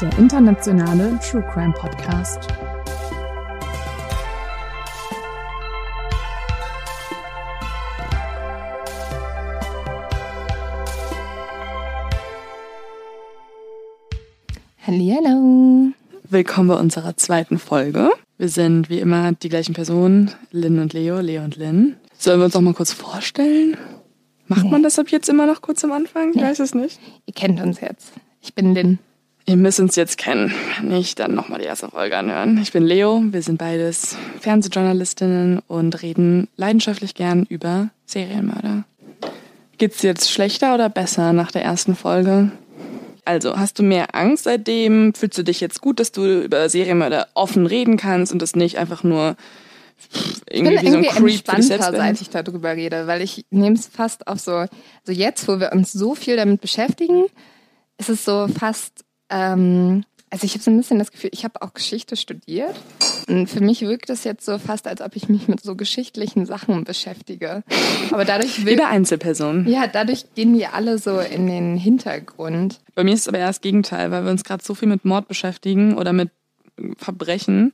der internationale True Crime Podcast. Hallihallo. Willkommen bei unserer zweiten Folge. Wir sind wie immer die gleichen Personen, Lynn und Leo, Leo und Lynn. Sollen wir uns noch mal kurz vorstellen? Macht Nee. man das ab jetzt immer noch kurz am Anfang? Ich Nee. weiß es nicht. Ihr kennt uns jetzt. Ich bin Lynn. Ihr müsst uns jetzt kennen. Wenn Nicht, dann nochmal die erste Folge anhören. Ich bin Leo, wir sind beides Fernsehjournalistinnen und reden leidenschaftlich gern über Serienmörder. Geht's jetzt schlechter oder besser nach der ersten Folge? Also, hast du mehr Angst seitdem? Fühlst du dich jetzt gut, dass du über Serienmörder offen reden kannst und das nicht einfach nur pff, Ich bin irgendwie wie so ein irgendwie Creep entspannter, seit ich darüber rede, weil ich nehme es fast auf so, so jetzt, wo wir uns so viel damit beschäftigen, ist es so fast, ähm, also ich habe so ein bisschen das Gefühl, ich habe auch Geschichte studiert und für mich wirkt es jetzt so fast, als ob ich mich mit so geschichtlichen Sachen beschäftige. Aber dadurch will, Jede Einzelperson. ja, dadurch gehen die alle so in den Hintergrund. Bei mir ist es aber eher das Gegenteil, weil wir uns gerade so viel mit Mord beschäftigen oder mit Verbrechen,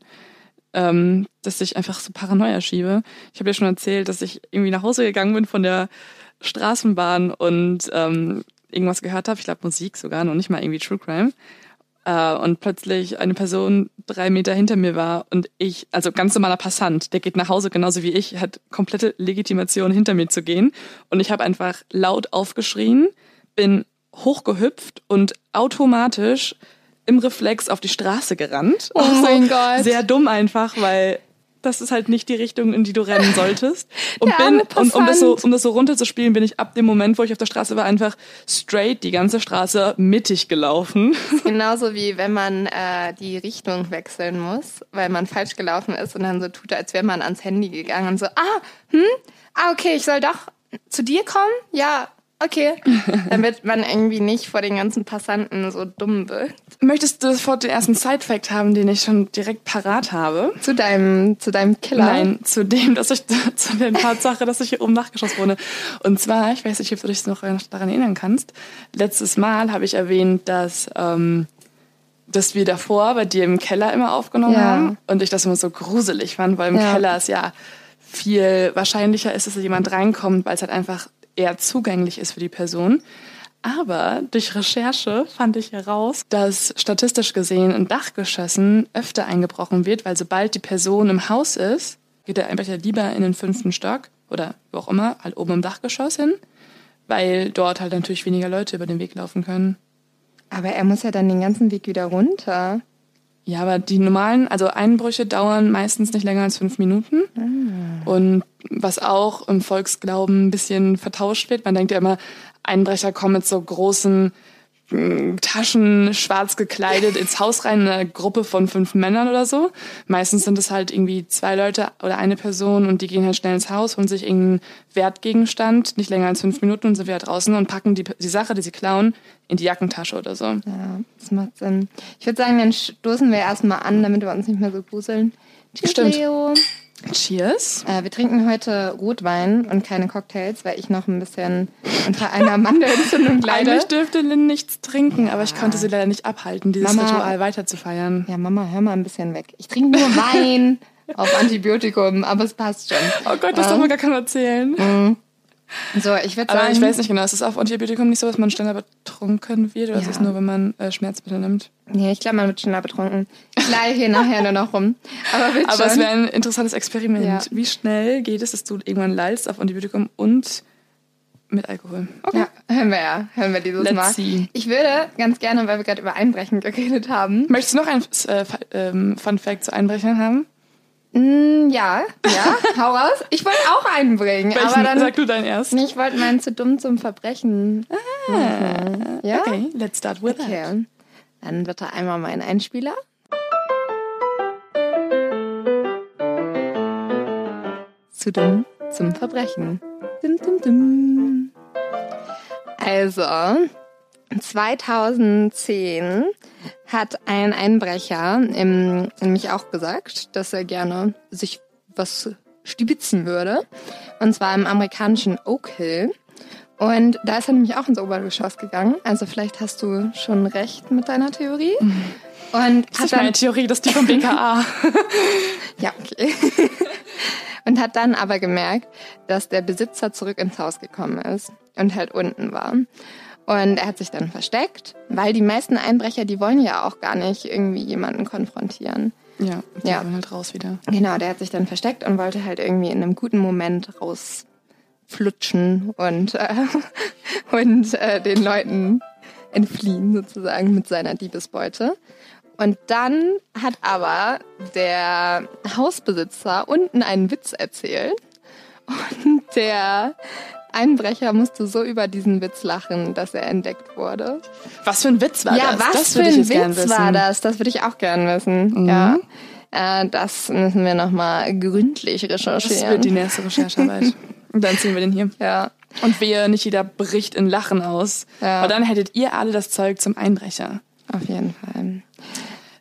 ähm, dass ich einfach so Paranoia schiebe. Ich habe ja schon erzählt, dass ich irgendwie nach Hause gegangen bin von der Straßenbahn und ähm, irgendwas gehört habe. Ich glaube Musik sogar, noch nicht mal irgendwie True Crime. Äh, und plötzlich eine Person drei Meter hinter mir war und ich, also ganz normaler Passant, der geht nach Hause genauso wie ich, hat komplette Legitimation hinter mir zu gehen. Und ich habe einfach laut aufgeschrien, bin hochgehüpft und automatisch im Reflex auf die Straße gerannt. Oh mein Gott. Sehr dumm einfach, weil das ist halt nicht die Richtung, in die du rennen solltest. Und bin, und um das, so, um das so runterzuspielen, bin ich ab dem Moment, wo ich auf der Straße war, einfach straight die ganze Straße mittig gelaufen. Genauso wie wenn man äh, die Richtung wechseln muss, weil man falsch gelaufen ist und dann so tut, als wäre man ans Handy gegangen und so, ah, hm, ah, okay, ich soll doch zu dir kommen? Ja, okay. Damit man irgendwie nicht vor den ganzen Passanten so dumm wird. Möchtest du sofort den ersten Side-Fact haben, den ich schon direkt parat habe? Zu deinem, zu deinem Killer. Nein, zu dem, dass ich zu der Tatsache, dass ich hier oben nachgeschossen wurde. Und zwar, ich weiß nicht, ob du dich noch daran erinnern kannst. Letztes Mal habe ich erwähnt, dass ähm, dass wir davor bei dir im Keller immer aufgenommen Ja. haben und ich das immer so gruselig fand, weil im Ja. Keller es ja viel wahrscheinlicher ist, dass da jemand reinkommt, weil es halt einfach eher zugänglich ist für die Person. Aber durch Recherche fand ich heraus, dass statistisch gesehen in Dachgeschossen öfter eingebrochen wird, weil sobald die Person im Haus ist, geht der Einbrecher lieber in den fünften Stock oder wo auch immer, halt oben im Dachgeschoss hin, weil dort halt natürlich weniger Leute über den Weg laufen können. Aber er muss ja dann den ganzen Weg wieder runter. Ja, aber die normalen, also Einbrüche dauern meistens nicht länger als fünf Minuten. Und was auch im Volksglauben ein bisschen vertauscht wird, man denkt ja immer, Einbrecher kommen mit so großen mh, Taschen, schwarz gekleidet ins Haus rein, in eine Gruppe von fünf Männern oder so. Meistens sind es halt irgendwie zwei Leute oder eine Person und die gehen halt schnell ins Haus, holen sich irgendeinen Wertgegenstand, nicht länger als fünf Minuten und sind wieder draußen und packen die, die Sache, die sie klauen, in die Jackentasche oder so. Ja, das macht Sinn. Ich würde sagen, dann stoßen wir erstmal an, damit wir uns nicht mehr so gruseln. Tschüss, Stimmt. Leo. Cheers. Äh, wir trinken heute Rotwein und keine Cocktails, weil ich noch ein bisschen unter einer Mandelentzündung leide. Eigentlich dürfte Lynn nichts trinken, aber ich konnte sie leider nicht abhalten, dieses Mama- Ritual weiter zu feiern. Ja, Mama, hör mal ein bisschen weg. Ich trinke nur Wein auf Antibiotikum, aber es passt schon. Oh Gott, das darf man gar keiner erzählen. So, ich würde Aber sagen, ich weiß nicht genau, ist es auf Antibiotikum nicht so, dass man schneller betrunken wird oder ist Ja. es nur, wenn man äh, Schmerzmittel nimmt? nee, ich glaube, man wird schneller betrunken. Ich leihe hier nachher nur noch rum. Aber, Aber es wäre ein interessantes Experiment. Ja. Wie schnell geht es, dass du irgendwann lallst auf Antibiotikum und mit Alkohol? Okay. Ja, hören wir ja. Hören wir dieses Let's Mal. see. Ich würde ganz gerne, weil wir gerade über Einbrechen geredet haben. Möchtest du noch ein äh, ähm, Fun Fact zu Einbrechern haben? Mm, ja, ja, hau raus. Ich wollte auch einbringen, Welchen? aber dann. Sag du deinen erst. Nee, ich wollte meinen zu dumm zum Verbrechen. machen. Ja? Okay, let's start with that. Okay. Dann bitte einmal mein Einspieler. Zu dumm zum Verbrechen. Dum, dum, dum. Also, 2010 hat ein Einbrecher im, nämlich auch gesagt, dass er gerne sich was stibitzen würde. Und zwar im amerikanischen Oak Hill. Und da ist er nämlich auch ins Obergeschoss gegangen. Also vielleicht hast du schon recht mit deiner Theorie. Und Das ist meine Theorie, das ist die vom BKA. ja, okay. und hat dann aber gemerkt, dass der Besitzer zurück ins Haus gekommen ist und halt unten war. Und er hat sich dann versteckt, weil die meisten Einbrecher, die wollen ja auch gar nicht irgendwie jemanden konfrontieren. ja, die Ja. halt raus wieder. Genau, der hat sich dann versteckt und wollte halt irgendwie in einem guten Moment rausflutschen und, äh, und äh, den Leuten entfliehen sozusagen mit seiner Diebesbeute. Und dann hat aber der Hausbesitzer unten einen Witz erzählt und der Einbrecher musste so über diesen Witz lachen, dass er entdeckt wurde. Was für ein Witz war ja, das? was das für würde ich ein Witz war das? Das würde ich auch gern wissen. Mhm. Ja. Äh, das müssen wir nochmal gründlich Das recherchieren. wird die nächste Recherchearbeit. Und dann ziehen wir den hier. ja. Und wehe, nicht jeder bricht in Lachen aus. Ja. Aber dann hättet ihr alle das Zeug zum Einbrecher. Auf jeden Fall.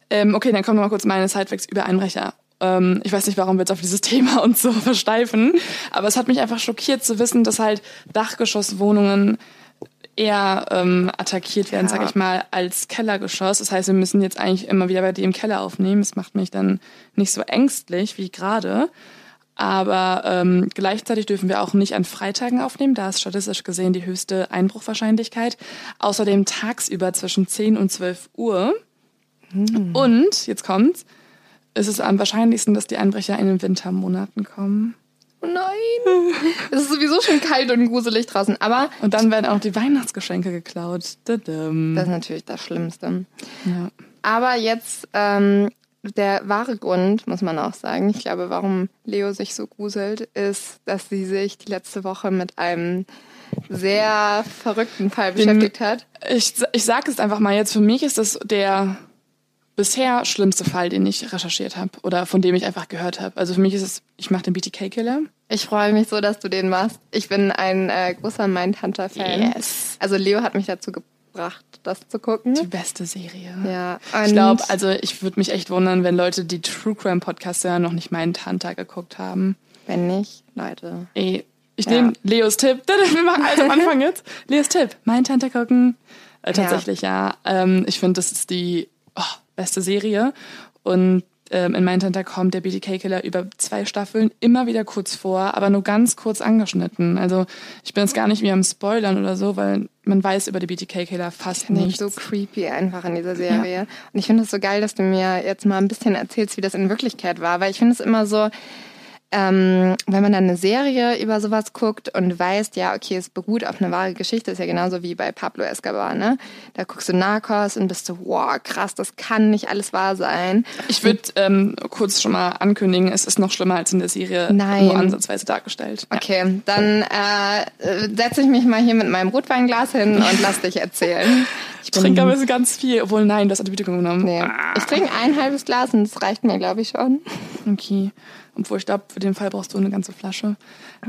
Ähm, okay, dann kommen wir mal kurz meine Sidefacts über Einbrecher. Ähm, ich weiß nicht, warum wir jetzt auf dieses Thema uns so versteifen, aber es hat mich einfach schockiert zu wissen, dass halt Dachgeschosswohnungen eher ähm, attackiert werden, Ja. sag ich mal, als Kellergeschoss. Das heißt, wir müssen jetzt eigentlich immer wieder bei dir im Keller aufnehmen. Das macht mich dann nicht so ängstlich wie gerade. Aber ähm, gleichzeitig dürfen wir auch nicht an Freitagen aufnehmen. Da ist statistisch gesehen die höchste Einbruchwahrscheinlichkeit. Außerdem tagsüber zwischen 10 und 12 Uhr. Und, jetzt kommt's, ist es am wahrscheinlichsten, dass die Einbrecher in den Wintermonaten kommen. Oh nein. es ist sowieso schon kalt und gruselig draußen. Aber Und dann werden auch die Weihnachtsgeschenke geklaut. Dadam. das ist natürlich das Schlimmste. Ja. Aber jetzt ähm, der wahre Grund, muss man auch sagen, ich glaube, warum Leo sich so gruselt, ist, dass sie sich die letzte Woche mit einem sehr verrückten Fall beschäftigt hat. Ich, ich sag es einfach mal jetzt, für mich ist das der bisher schlimmste Fall, den ich recherchiert habe oder von dem ich einfach gehört habe. Also für mich ist es, ich mache den BTK-Killer. Ich freue mich so, dass du den machst. Ich bin ein äh, großer Mindhunter-Fan. Yes. Also Leo hat mich dazu gebracht, das zu gucken. Die beste Serie. Ja, Ich glaube, also ich würde mich echt wundern, wenn Leute, die True Crime Podcasts hören, noch nicht meinen Hunter geguckt haben. Wenn nicht, Leute. Ey, ich Ja. nehme Leos Tipp. Wir machen alles am Anfang jetzt. Leos Tipp. Mein Tante gucken. Äh, tatsächlich, ja. Ähm, ich finde, das ist die oh, beste Serie. Und ähm, in Mein Tante kommt der BTK-Killer über zwei Staffeln immer wieder kurz vor, aber nur ganz kurz angeschnitten. Also ich bin jetzt gar nicht wie am Spoilern oder so, weil man weiß über die BTK-Killer fast Nicht nichts. so creepy einfach in dieser Serie. Und ich finde es so geil, dass du mir jetzt mal ein bisschen erzählst, wie das in Wirklichkeit war. Weil ich finde es immer so, ähm, wenn man dann eine Serie über sowas guckt und weiß, ja, okay, es beruht auf eine wahre Geschichte, ist ja genauso wie bei Pablo Escobar, ne? Da guckst du Narcos und bist so, wow, krass, das kann nicht alles wahr sein. Ich würde ähm, kurz schon mal ankündigen, es ist noch schlimmer als in der Serie Nein. nur ansatzweise dargestellt. Ja. Okay, dann äh, setze ich mich mal hier mit meinem Rotweinglas hin und lass dich erzählen. Ich trinke aber so ganz viel, obwohl nein, das hat Antibiotikum genommen. Nee. Ich trinke ein halbes Glas und das reicht mir, glaube ich, schon. Okay. Obwohl ich glaube, für den Fall brauchst du eine ganze Flasche.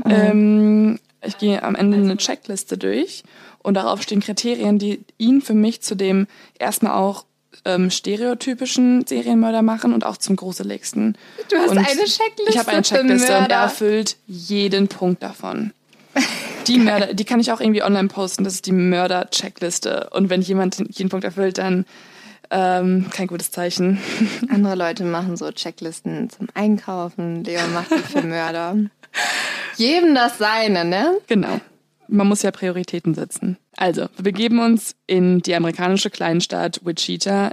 Ähm, ich gehe am Ende eine Checkliste durch und darauf stehen Kriterien, die ihn für mich zu dem erstmal auch ähm, stereotypischen Serienmörder machen und auch zum gruseligsten. Du hast und eine Checkliste Ich habe eine Checkliste und er erfüllt jeden Punkt davon. Die Mörder, die kann ich auch irgendwie online posten. Das ist die Mörder-Checkliste. Und wenn jemand jeden Punkt erfüllt, dann ähm, kein gutes Zeichen. Andere Leute machen so Checklisten zum Einkaufen. Leo macht die für Mörder. Jedem das Seine, ne? Genau. Man muss ja Prioritäten setzen. Also, wir begeben uns in die amerikanische Kleinstadt Wichita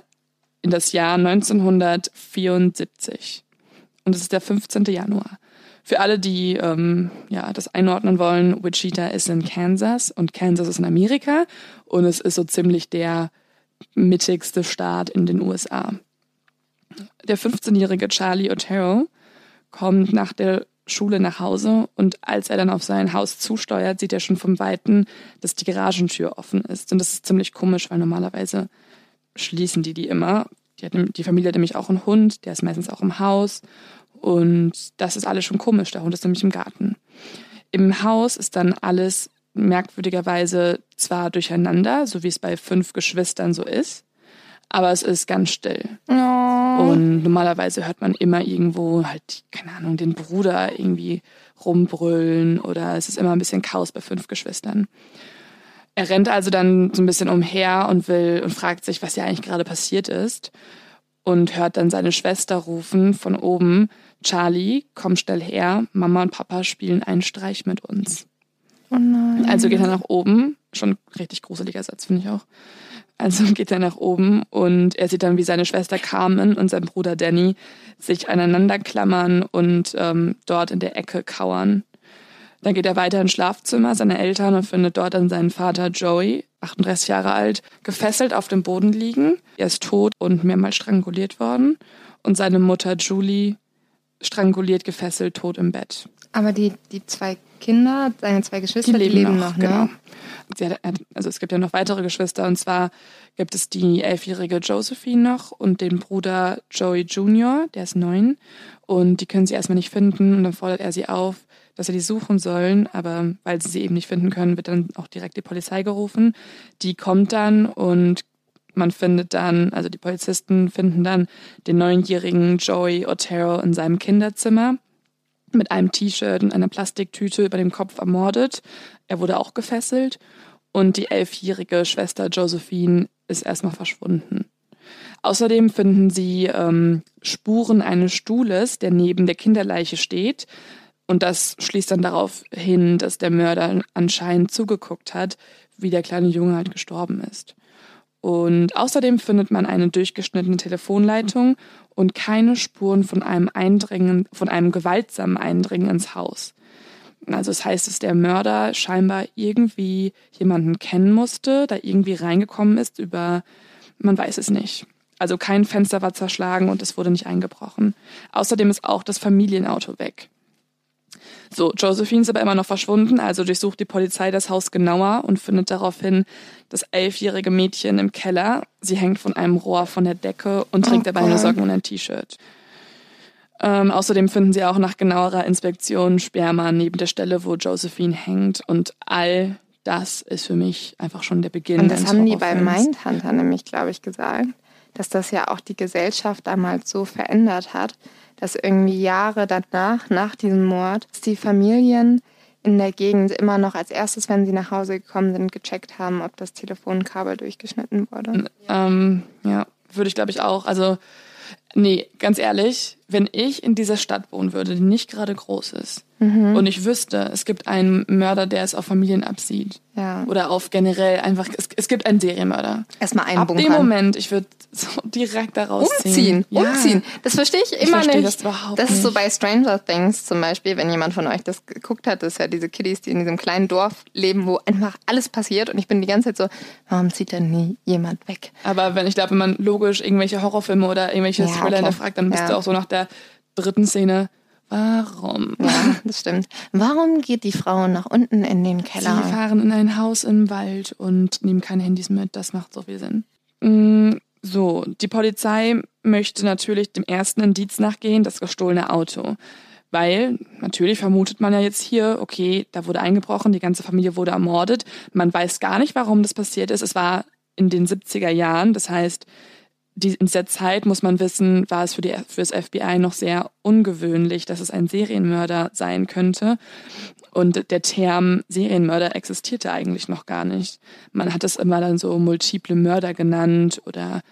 in das Jahr 1974. Und es ist der 15. Januar. Für alle, die ähm, ja, das einordnen wollen, Wichita ist in Kansas und Kansas ist in Amerika und es ist so ziemlich der mittigste Staat in den USA. Der 15-jährige Charlie Otero kommt nach der Schule nach Hause und als er dann auf sein Haus zusteuert, sieht er schon vom Weiten, dass die Garagentür offen ist. Und das ist ziemlich komisch, weil normalerweise schließen die die immer. Die, hat, die Familie hat nämlich auch einen Hund, der ist meistens auch im Haus. Und das ist alles schon komisch. Der Hund ist nämlich im Garten. Im Haus ist dann alles merkwürdigerweise zwar durcheinander, so wie es bei fünf Geschwistern so ist, aber es ist ganz still. Oh. Und normalerweise hört man immer irgendwo halt, keine Ahnung, den Bruder irgendwie rumbrüllen oder es ist immer ein bisschen Chaos bei fünf Geschwistern. Er rennt also dann so ein bisschen umher und will und fragt sich, was ja eigentlich gerade passiert ist und hört dann seine Schwester rufen von oben, Charlie, komm schnell her, Mama und Papa spielen einen Streich mit uns. Nein. Also geht er nach oben, schon richtig gruseliger Satz, finde ich auch. Also geht er nach oben und er sieht dann, wie seine Schwester Carmen und sein Bruder Danny sich aneinander klammern und ähm, dort in der Ecke kauern. Dann geht er weiter ins Schlafzimmer seiner Eltern und findet dort dann seinen Vater Joey, 38 Jahre alt, gefesselt auf dem Boden liegen. Er ist tot und mehrmals stranguliert worden. Und seine Mutter Julie stranguliert, gefesselt, tot im Bett. Aber die, die zwei Kinder, seine zwei Geschwister, die leben, die leben noch, genau. ne? Sie hat, also es gibt ja noch weitere Geschwister und zwar gibt es die elfjährige Josephine noch und den Bruder Joey Jr., der ist neun und die können sie erstmal nicht finden und dann fordert er sie auf, dass sie die suchen sollen, aber weil sie sie eben nicht finden können, wird dann auch direkt die Polizei gerufen. Die kommt dann und man findet dann, also die Polizisten finden dann den neunjährigen Joey Otero in seinem Kinderzimmer mit einem T-Shirt und einer Plastiktüte über dem Kopf ermordet. Er wurde auch gefesselt und die elfjährige Schwester Josephine ist erstmal verschwunden. Außerdem finden sie ähm, Spuren eines Stuhles, der neben der Kinderleiche steht. Und das schließt dann darauf hin, dass der Mörder anscheinend zugeguckt hat, wie der kleine Junge halt gestorben ist. Und außerdem findet man eine durchgeschnittene Telefonleitung und keine Spuren von einem Eindringen, von einem gewaltsamen Eindringen ins Haus. Also das heißt, dass der Mörder scheinbar irgendwie jemanden kennen musste, da irgendwie reingekommen ist über, man weiß es nicht. Also kein Fenster war zerschlagen und es wurde nicht eingebrochen. Außerdem ist auch das Familienauto weg. So, Josephine ist aber immer noch verschwunden, also durchsucht die Polizei das Haus genauer und findet daraufhin das elfjährige Mädchen im Keller. Sie hängt von einem Rohr von der Decke und trägt Oh dabei eine. Socken und ein T-Shirt. Ähm, außerdem finden sie auch nach genauerer Inspektion Sperma neben der Stelle, wo Josephine hängt. Und all das ist für mich einfach schon der Beginn. Und das haben die bei. Mindhunter nämlich, glaube ich, gesagt, dass das ja auch die Gesellschaft damals so verändert hat, dass irgendwie Jahre danach, nach diesem Mord, die Familien in der Gegend immer noch als erstes, wenn sie nach Hause gekommen sind, gecheckt haben, ob das Telefonkabel durchgeschnitten wurde. Ähm, ja, würde ich glaube ich auch. Also, nee, ganz ehrlich, wenn ich in dieser Stadt wohnen würde, die nicht gerade groß ist, und ich wüsste, es gibt einen Mörder, der es auf Familien absieht. Ja. Oder auf generell einfach, es, es gibt einen Serienmörder. Erstmal Ab dem einbunkern. Moment, ich würde so direkt da rausziehen. Umziehen, Ja. umziehen. Das verstehe ich immer verstehe nicht. das überhaupt das ist so bei Stranger Things zum Beispiel, wenn jemand von euch das geguckt hat, das ist ja diese Kiddies, die in diesem kleinen Dorf leben, wo einfach alles passiert und ich bin die ganze Zeit so, warum zieht denn nie jemand weg? Aber wenn ich glaube, wenn man logisch irgendwelche Horrorfilme oder irgendwelche Ja, Thriller klar. hinterfragt, dann bist Ja. du auch so nach der dritten Szene, warum? Ja, das stimmt. Warum geht die Frau nach unten in den Sie Keller? fahren in ein Haus im Wald und nehmen keine Handys mit. Das macht so viel Sinn. Mm, So, die Polizei möchte natürlich dem ersten Indiz nachgehen, das gestohlene Auto. Weil natürlich vermutet man ja jetzt hier, okay, da wurde eingebrochen, die ganze Familie wurde ermordet. Man weiß gar nicht, warum das passiert ist. Es war in den 70er Jahren, das heißt, die, in dieser Zeit muss man wissen, war es für, die, für das FBI noch sehr ungewöhnlich, dass es ein Serienmörder sein könnte. Und der Term Serienmörder existierte eigentlich noch gar nicht. Man hat es immer dann so multiple Mörder genannt oder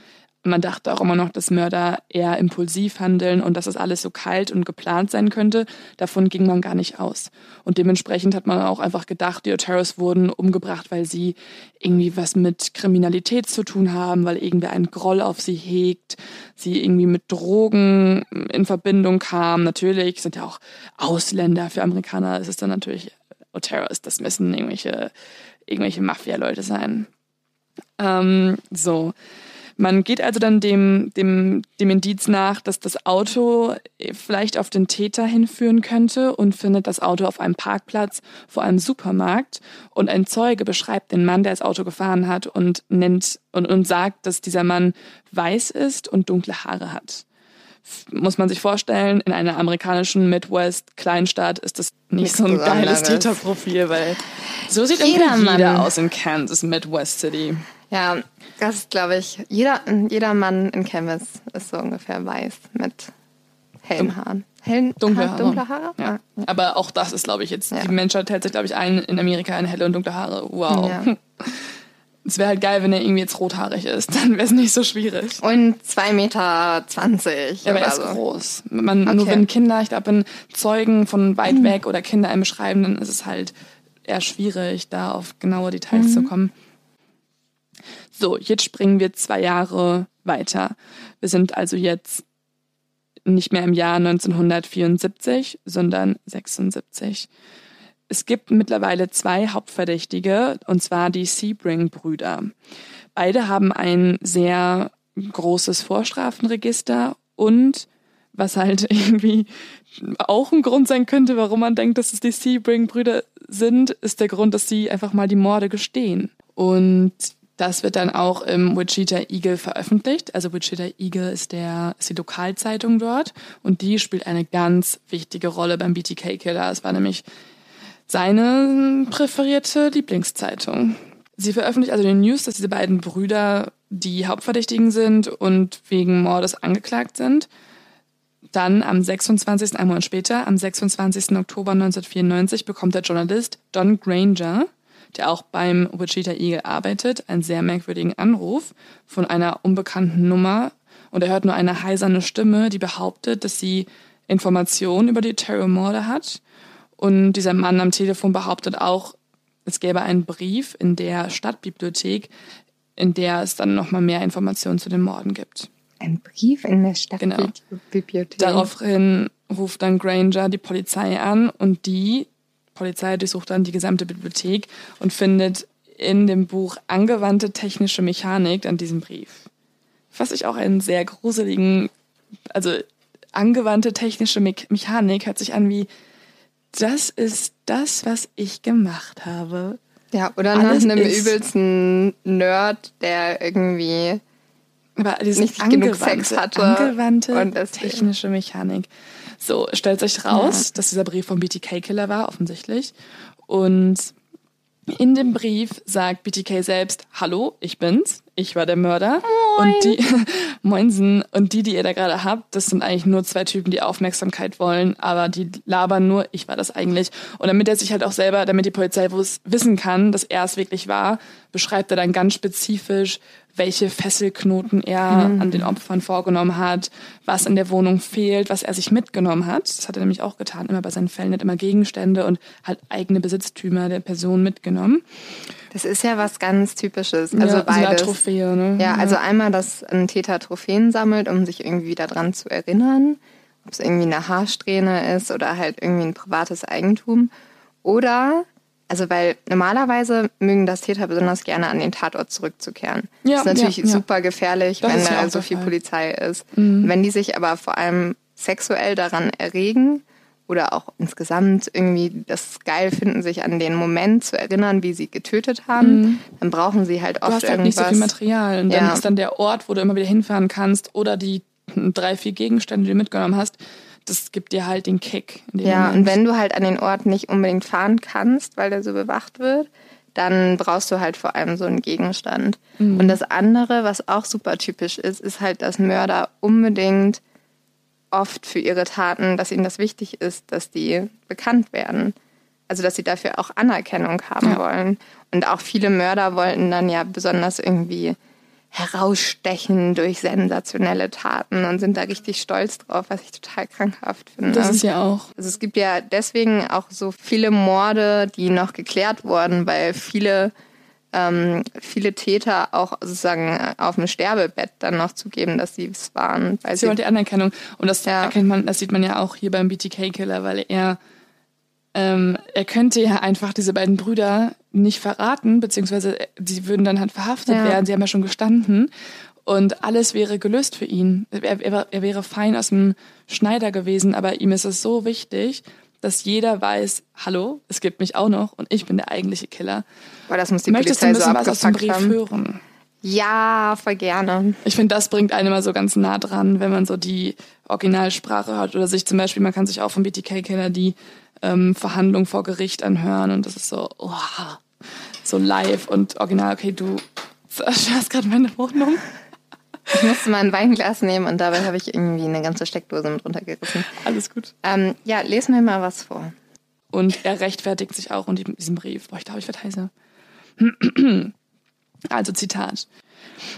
man dachte auch immer noch, dass Mörder eher impulsiv handeln und dass es alles so kalt und geplant sein könnte. Davon ging man gar nicht aus. Und dementsprechend hat man auch einfach gedacht, die Oteros wurden umgebracht, weil sie irgendwie was mit Kriminalität zu tun haben, weil irgendwer einen Groll auf sie hegt, sie irgendwie mit Drogen in Verbindung kam. Natürlich sind ja auch Ausländer. Für Amerikaner ist es dann natürlich Oteros. Das müssen irgendwelche, irgendwelche Mafia-Leute sein. Ähm, so. Man geht also dann dem, dem, dem Indiz nach, dass das Auto vielleicht auf den Täter hinführen könnte und findet das Auto auf einem Parkplatz vor einem Supermarkt. Und ein Zeuge beschreibt den Mann, der das Auto gefahren hat und nennt und, und sagt, dass dieser Mann weiß ist und dunkle Haare hat. Muss man sich vorstellen, in einer amerikanischen Midwest-Kleinstadt ist das nicht Nichts so ein geiles. Täterprofil, weil so sieht irgendwie jeder Mann. aus in Kansas, Midwest City. Ja, das ist, glaube ich, jeder, jeder Mann in Canvas ist so ungefähr weiß mit hellen Haaren. Hellen, Dunkle Haar- Haare. Dunkle Haare? Ja. Aber auch das ist, glaube ich, jetzt, Ja. die Menschheit hält sich, glaube ich, ein in Amerika in helle und dunkle Haare. Wow. Ja. Es wäre halt geil, wenn er irgendwie jetzt rothaarig ist. Dann wäre es nicht so schwierig. Und 2,20 Meter. Ja, aber er ist so. groß. Man, Nur Okay. wenn Kinder, ich glaube, wenn Zeugen von weit weg oder Kinder einem beschreiben, dann ist es halt eher schwierig, da auf genaue Details zu kommen. So, jetzt springen wir zwei Jahre weiter. Wir sind also jetzt nicht mehr im Jahr 1974, sondern 76. Es gibt mittlerweile zwei Hauptverdächtige, und zwar die Sebring-Brüder. Beide haben ein sehr großes Vorstrafenregister und was halt irgendwie auch ein Grund sein könnte, warum man denkt, dass es die Sebring-Brüder sind, ist der Grund, dass sie einfach mal die Morde gestehen. Und das wird dann auch im Wichita Eagle veröffentlicht. Also Wichita Eagle ist, der, ist die Lokalzeitung dort und die spielt eine ganz wichtige Rolle beim BTK-Killer. Es war nämlich seine präferierte Lieblingszeitung. Sie veröffentlicht also den News, dass diese beiden Brüder die Hauptverdächtigen sind und wegen Mordes angeklagt sind. Dann am 26. einen Monat später, am 26. Oktober 1994, bekommt der Journalist Don Granger, der auch beim Wichita Eagle arbeitet, einen sehr merkwürdigen Anruf von einer unbekannten Nummer. Und er hört nur eine heiserne Stimme, die behauptet, dass sie Informationen über die Terrormorde hat. Und dieser Mann am Telefon behauptet auch, es gäbe einen Brief in der Stadtbibliothek, in der es dann nochmal mehr Informationen zu den Morden gibt. Ein Brief in der Genau. Stadtbibliothek. Daraufhin ruft dann Granger die Polizei an und die Polizei durchsucht dann die gesamte Bibliothek und findet in dem Buch angewandte technische Mechanik an diesem Brief. Was ich auch einen sehr gruseligen, also angewandte technische Me Mechanik hört sich an wie, das ist das, was ich gemacht habe. Ja, oder Alles nach einem übelsten Nerd, der irgendwie Aber Nicht genug Sex hatte angewandte technische Mechanik. So, stellt sich raus, dass dieser Brief vom BTK-Killer war, offensichtlich. Und in dem Brief sagt BTK selbst, hallo, ich bin's, ich war der Mörder. Und die, Moinsen, und die, die ihr da gerade habt, das sind eigentlich nur zwei Typen, die Aufmerksamkeit wollen, aber die labern nur, ich war das eigentlich. Und damit er sich halt auch selber, damit die Polizei wissen kann, dass er es wirklich war, beschreibt er dann ganz spezifisch, welche Fesselknoten er an den Opfern vorgenommen hat, was in der Wohnung fehlt, was er sich mitgenommen hat. Das hat er nämlich auch getan, immer bei seinen Fällen, er hat immer Gegenstände und halt eigene Besitztümer der Person mitgenommen. Das ist ja was ganz Typisches. Also ja, so eine Art beides. Trophäe, ne? Ja, also einmal, dass ein Täter Trophäen sammelt, um sich irgendwie dran zu erinnern, ob es irgendwie eine Haarsträhne ist oder halt irgendwie ein privates Eigentum. Oder, also weil normalerweise mögen das Täter besonders gerne an den Tatort zurückzukehren. Ja, das ist natürlich ja, ja. super gefährlich, Das wenn da so viel Fall. Polizei ist. Wenn die sich aber vor allem sexuell daran erregen oder auch insgesamt irgendwie das geil finden, sich an den Moment zu erinnern, wie sie getötet haben, dann brauchen sie halt Du oft hast halt irgendwas. nicht so viel Material. Und dann ist dann der Ort, wo du immer wieder hinfahren kannst oder die drei, vier Gegenstände, die du mitgenommen hast, das gibt dir halt den Kick. Ja, Moment. und wenn du halt an den Ort nicht unbedingt fahren kannst, weil der so bewacht wird, dann brauchst du halt vor allem so einen Gegenstand. Mhm. Und das andere, was auch super typisch ist, ist halt, dass Mörder unbedingt oft für ihre Taten, dass ihnen das wichtig ist, dass die bekannt werden. Also, dass sie dafür auch Anerkennung haben Ja. wollen. Und auch viele Mörder wollten dann ja besonders irgendwie herausstechen durch sensationelle Taten und sind da richtig stolz drauf, was ich total krankhaft finde. Das ist ja auch. Also es gibt ja deswegen auch so viele Morde, die noch geklärt wurden, weil viele ähm, viele Täter auch sozusagen auf dem Sterbebett dann noch zugeben, dass sie es waren. Weil sie die Anerkennung. Und das ja. erkennt man, das sieht man ja auch hier beim BTK-Killer, weil er ähm, er könnte ja einfach diese beiden Brüder nicht verraten, beziehungsweise sie würden dann halt verhaftet ja. werden. Sie haben ja schon gestanden. Und alles wäre gelöst für ihn. Er, er, er wäre fein aus dem Schneider gewesen, aber ihm ist es so wichtig, dass jeder weiß, hallo, es gibt mich auch noch und ich bin der eigentliche Killer. Weil das muss die Möchtest Polizei du ein bisschen so was aus dem Brief haben? hören? Ja, voll gerne. Ich finde, das bringt einen immer so ganz nah dran, wenn man so die Originalsprache hört oder sich zum Beispiel, man kann sich auch vom BTK-Killer die ähm, Verhandlung vor Gericht anhören und das ist so, oh, so live und original. Okay, du zerstörst gerade meine Wohnung. Ich musste mal ein Weinglas nehmen und dabei habe ich irgendwie eine ganze Steckdose mit runtergerissen. Alles gut. Ähm, ja, lesen wir mal was vor. Und er rechtfertigt sich auch in diesem Brief. Boah, ich glaube, ich werde heiser. Also Zitat.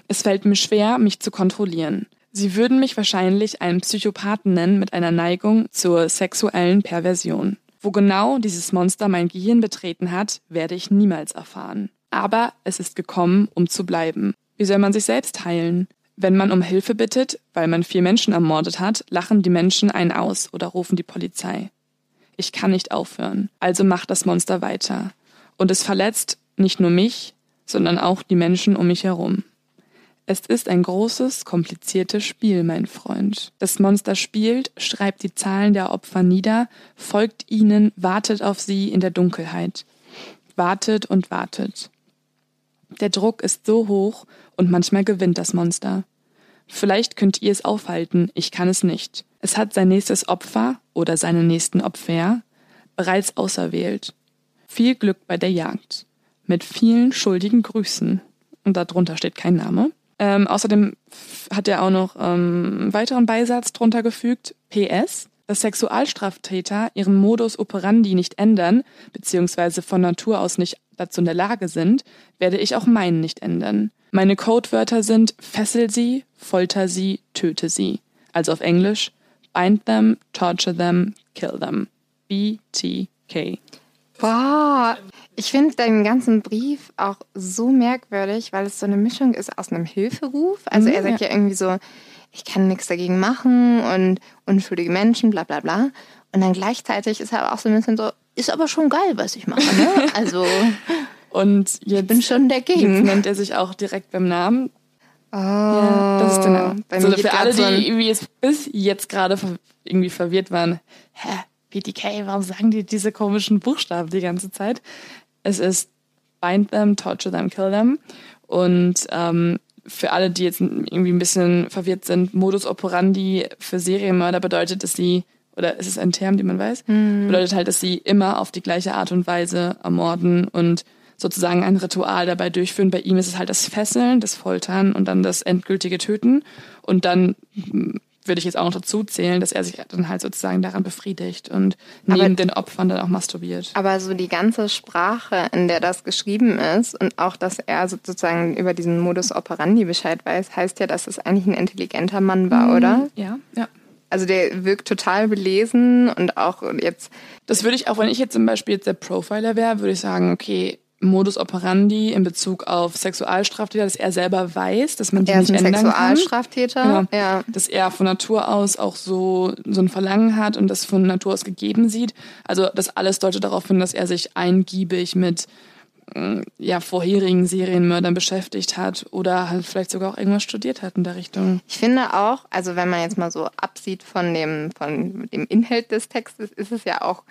Es fällt mir schwer, mich zu kontrollieren. Sie würden mich wahrscheinlich einen Psychopathen nennen mit einer Neigung zur sexuellen Perversion. Wo genau dieses Monster mein Gehirn betreten hat, werde ich niemals erfahren. Aber es ist gekommen, um zu bleiben. Wie soll man sich selbst heilen? Wenn man um Hilfe bittet, weil man vier Menschen ermordet hat, lachen die Menschen einen aus oder rufen die Polizei. Ich kann nicht aufhören, also macht das Monster weiter. Und es verletzt nicht nur mich, sondern auch die Menschen um mich herum. Es ist ein großes, kompliziertes Spiel, mein Freund. Das Monster spielt, schreibt die Zahlen der Opfer nieder, folgt ihnen, wartet auf sie in der Dunkelheit. Wartet und wartet. Der Druck ist so hoch und manchmal gewinnt das Monster. Vielleicht könnt ihr es aufhalten, ich kann es nicht. Es hat sein nächstes Opfer oder seinen nächsten Opfer bereits auserwählt. Viel Glück bei der Jagd. Mit vielen schuldigen Grüßen. Und darunter steht kein Name. Ähm, außerdem hat er auch noch ähm, einen weiteren Beisatz drunter gefügt. PS dass Sexualstraftäter ihren Modus operandi nicht ändern, beziehungsweise von Natur aus nicht dazu in der Lage sind, werde ich auch meinen nicht ändern. Meine Codewörter sind fessel sie, folter sie, töte sie. Also auf Englisch bind them, torture them, kill them. BTK. Boah, ich finde deinen ganzen Brief auch so merkwürdig, weil es so eine Mischung ist aus einem Hilferuf. Also mhm, er sagt ja. ja irgendwie so, ich kann nichts dagegen machen und unschuldige Menschen, bla bla bla. Und dann gleichzeitig ist er aber auch so ein bisschen so, ist aber schon geil, was ich mache, ne? Also. und jetzt, ich bin schon dagegen. Jetzt nennt er sich auch direkt beim Namen. Oh, ja, das ist der Name. Also für alle, die irgendwie jetzt, bis jetzt gerade irgendwie verwirrt waren, hä, BTK, warum sagen die diese komischen Buchstaben die ganze Zeit? Es ist bind them, torture them, kill them. Und ähm, für alle, die jetzt irgendwie ein bisschen verwirrt sind, Modus operandi für Serienmörder bedeutet, dass sie, oder ist es ein Term, den man weiß, mhm. bedeutet halt, dass sie immer auf die gleiche Art und Weise ermorden und sozusagen ein Ritual dabei durchführen. Bei ihm ist es halt das Fesseln, das Foltern und dann das endgültige Töten. Und dann würde ich jetzt auch noch dazu zählen, dass er sich dann halt sozusagen daran befriedigt und neben aber, den Opfern dann auch masturbiert. Aber so die ganze Sprache, in der das geschrieben ist und auch, dass er sozusagen über diesen Modus operandi Bescheid weiß, heißt ja, dass es eigentlich ein intelligenter Mann war, mhm, oder? Ja, ja. Also der wirkt total belesen und auch jetzt. Das würde ich auch, wenn ich jetzt zum Beispiel jetzt der Profiler wäre, würde ich sagen, okay, Modus operandi in Bezug auf Sexualstraftäter, dass er selber weiß, dass man die er nicht ändern kann. Sexualstraftäter, genau. ja. Dass er von Natur aus auch so, so ein Verlangen hat und das von Natur aus gegeben sieht. Also das alles deutet darauf hin, dass er sich eingiebig mit mm, ja, vorherigen Serienmördern beschäftigt hat oder halt vielleicht sogar auch irgendwas studiert hat in der Richtung. Ich finde auch, also wenn man jetzt mal so absieht von dem, von dem Inhalt des Textes, ist es ja auch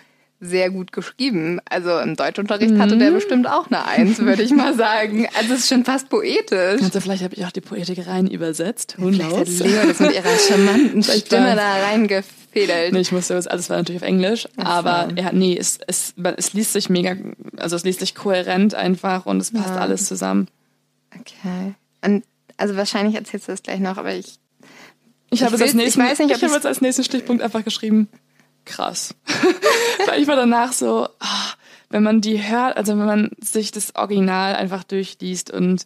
sehr gut geschrieben. Also im Deutschunterricht hatte der mhm. bestimmt auch eine Eins, würde ich mal sagen. Also es ist schon fast poetisch. Also vielleicht habe ich auch die Poetik rein übersetzt. Who vielleicht hat Leo das mit ihrer charmanten Stimme da reingefädelt. Nee, ich musste, alles war natürlich auf Englisch, Ach aber ja, nee, es, es, es liest sich mega, also es liest sich kohärent einfach und es passt ja. alles zusammen. Okay. Und also wahrscheinlich erzählst du das gleich noch, aber ich ich, ich habe es als nächsten, ich, weiß nicht, ich habe jetzt als nächsten Stichpunkt einfach geschrieben, krass. Weil ich war danach so, oh, wenn man die hört, also wenn man sich das Original einfach durchliest und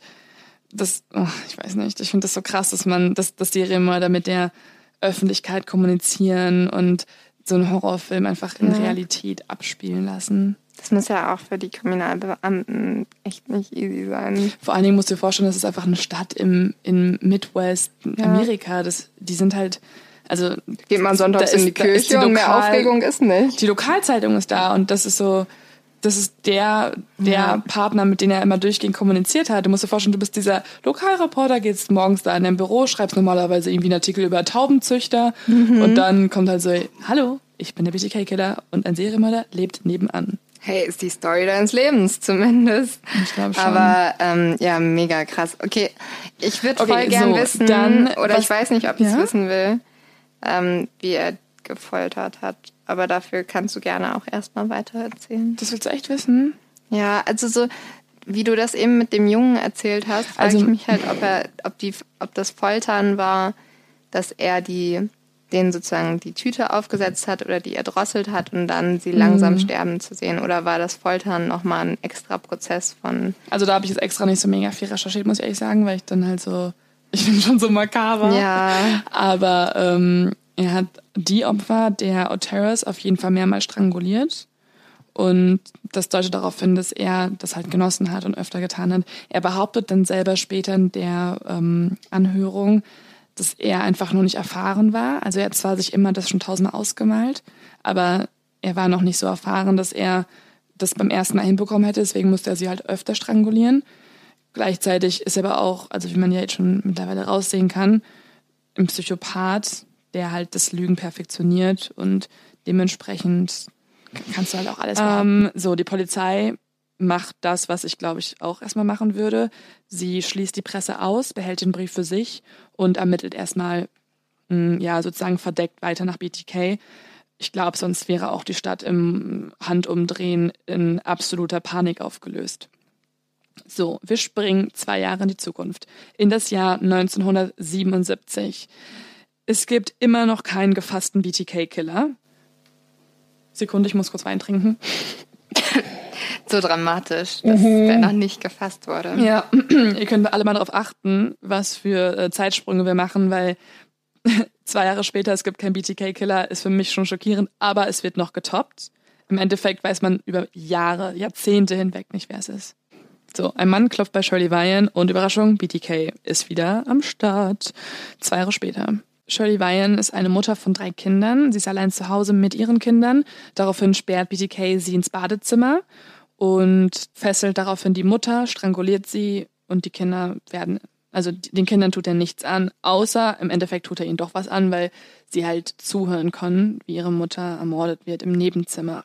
das, oh, ich weiß nicht, ich finde das so krass, dass man, dass, dass die Serienmörder mit der Öffentlichkeit kommunizieren und so einen Horrorfilm einfach in Ja. Realität abspielen lassen. Das muss ja auch für die Kriminalbeamten echt nicht easy sein. Vor allen Dingen musst du dir vorstellen, das ist einfach eine Stadt im, in Midwest Ja. Amerika. Das, die sind halt, also Geht man sonntags in die ist die Kirche und mehr Lokal- Aufregung ist nicht. die Lokalzeitung ist da und das ist so, das ist der, der Ja. Partner, mit dem er immer durchgehend kommuniziert hat. Du musst dir vorstellen, du bist dieser Lokalreporter, gehst morgens da in dein Büro, schreibst normalerweise irgendwie einen Artikel über Taubenzüchter Mhm. und dann kommt halt so, hallo, ich bin der BTK-Killer und ein Serienmörder lebt nebenan. Hey, ist die Story deines Lebens zumindest. Ich glaube schon. Aber ähm, ja, mega krass. Okay, ich würde Okay, voll gern so, wissen, dann, oder was- ich weiß nicht, ob ich es Ja? wissen will, ähm, wie er gefoltert hat. Aber dafür kannst du gerne auch erstmal weiter erzählen. das willst du echt wissen? Ja, also so, wie du das eben mit dem Jungen erzählt hast, frage Also- ich mich halt, ob er, ob die, ob das Foltern war, dass er die, denen sozusagen die Tüte aufgesetzt hat oder die erdrosselt hat und dann sie langsam Mhm. sterben zu sehen. Oder war das Foltern nochmal ein extra Prozess von Also da habe ich jetzt extra nicht so mega viel recherchiert, muss ich ehrlich sagen, weil ich dann halt so, ich bin schon so makaber. Ja, Aber ähm, er hat die Opfer der Oteras auf jeden Fall mehrmals stranguliert. Und das deutet darauf hin, dass er das halt genossen hat und öfter getan hat. Er behauptet dann selber später in der ähm, Anhörung, dass er einfach nur nicht erfahren war. Also er hat zwar sich immer das schon tausendmal ausgemalt, aber er war noch nicht so erfahren, dass er das beim ersten Mal hinbekommen hätte. Deswegen musste er sie halt öfter strangulieren. Gleichzeitig ist er aber auch, also wie man ja jetzt schon mittlerweile raussehen kann, ein Psychopath, der halt das Lügen perfektioniert und dementsprechend kannst du halt auch alles ähm, So, die Polizei macht das, was ich glaube ich auch erstmal machen würde. Sie schließt die Presse aus, behält den Brief für sich und ermittelt erstmal, mh, ja, sozusagen verdeckt weiter nach BTK. Ich glaube, sonst wäre auch die Stadt im Handumdrehen in absoluter Panik aufgelöst. So, wir springen zwei Jahre in die Zukunft, in das Jahr 1977. Es gibt immer noch keinen gefassten BTK-Killer. Sekunde, ich muss kurz Wein trinken. so dramatisch, dass der noch nicht gefasst wurde. Ja, ihr könnt alle mal darauf achten, was für äh, Zeitsprünge wir machen, weil zwei Jahre später, es gibt keinen BTK-Killer, ist für mich schon schockierend, aber es wird noch getoppt. Im Endeffekt weiß man über Jahre, Jahrzehnte hinweg nicht, wer es ist. So, ein Mann klopft bei Shirley Ryan und Überraschung, BTK ist wieder am Start. Zwei Jahre später. Shirley Ryan ist eine Mutter von drei Kindern. Sie ist allein zu Hause mit ihren Kindern. Daraufhin sperrt BTK sie ins Badezimmer und fesselt daraufhin die Mutter, stranguliert sie und die Kinder werden, also den Kindern tut er nichts an, außer im Endeffekt tut er ihnen doch was an, weil sie halt zuhören können, wie ihre Mutter ermordet wird im Nebenzimmer.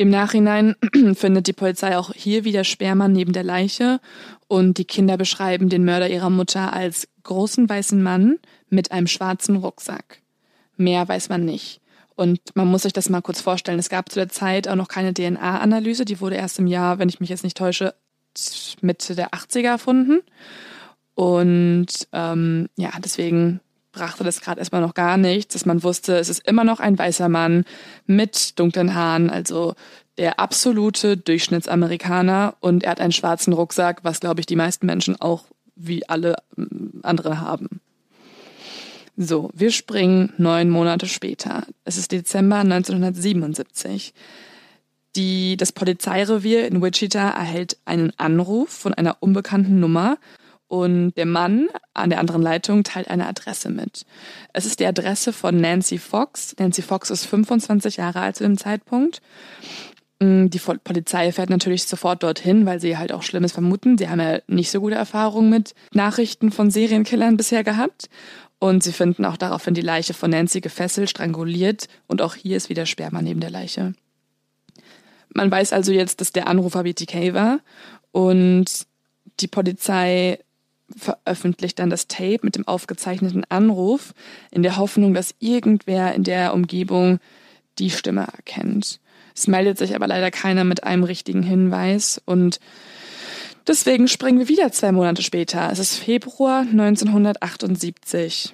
Im Nachhinein findet die Polizei auch hier wieder Sperma neben der Leiche und die Kinder beschreiben den Mörder ihrer Mutter als großen weißen Mann mit einem schwarzen Rucksack. Mehr weiß man nicht. Und man muss sich das mal kurz vorstellen. Es gab zu der Zeit auch noch keine DNA-Analyse. Die wurde erst im Jahr, wenn ich mich jetzt nicht täusche, Mitte der 80er erfunden. Und ähm, ja, deswegen brachte das gerade erstmal noch gar nichts, dass man wusste, es ist immer noch ein weißer Mann mit dunklen Haaren, also der absolute Durchschnittsamerikaner und er hat einen schwarzen Rucksack, was glaube ich die meisten Menschen auch wie alle ähm, andere haben. So, wir springen neun Monate später. Es ist Dezember 1977. Die, das Polizeirevier in Wichita erhält einen Anruf von einer unbekannten Nummer und der Mann an der anderen Leitung teilt eine Adresse mit. Es ist die Adresse von Nancy Fox. Nancy Fox ist 25 Jahre alt zu dem Zeitpunkt. Die Polizei fährt natürlich sofort dorthin, weil sie halt auch Schlimmes vermuten. Sie haben ja nicht so gute Erfahrungen mit Nachrichten von Serienkillern bisher gehabt. Und sie finden auch daraufhin die Leiche von Nancy gefesselt, stranguliert und auch hier ist wieder Sperma neben der Leiche. Man weiß also jetzt, dass der Anrufer BTK war und die Polizei veröffentlicht dann das Tape mit dem aufgezeichneten Anruf in der Hoffnung, dass irgendwer in der Umgebung die Stimme erkennt. Es meldet sich aber leider keiner mit einem richtigen Hinweis und deswegen springen wir wieder zwei Monate später. Es ist Februar 1978.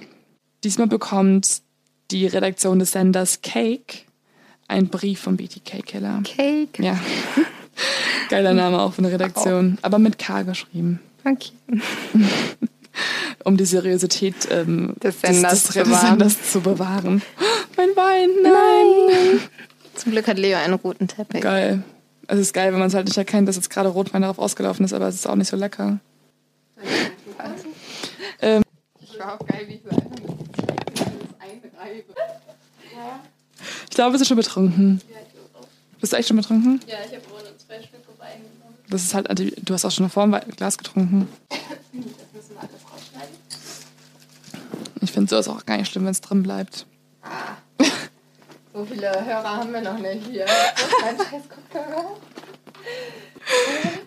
Diesmal bekommt die Redaktion des Senders Cake einen Brief vom BTK-Killer. Cake. Ja. Geiler Name auch für eine Redaktion. Aber mit K geschrieben. Okay. um die Seriosität ähm, Des Senders des, zu des wahren. Senders zu bewahren. Mein Wein, nein. Zum Glück hat Leo einen roten Teppich. Geil. Es ist geil, wenn man es halt nicht erkennt, dass jetzt gerade Rotwein darauf ausgelaufen ist, aber es ist auch nicht so lecker. Ähm, Ich war auch geil, wie ich so einfach einreibe. ich glaube, wir sind schon betrunken. Bist du echt schon betrunken? Ja, ich habe ohne zwei Stücke Wein genommen. Das ist halt, du hast auch schon ein Wei- Glas getrunken. Das müssen wir alles rausschneiden. Ich finde so ist auch gar nicht schlimm, wenn es drin bleibt. So viele Hörer haben wir noch nicht hier.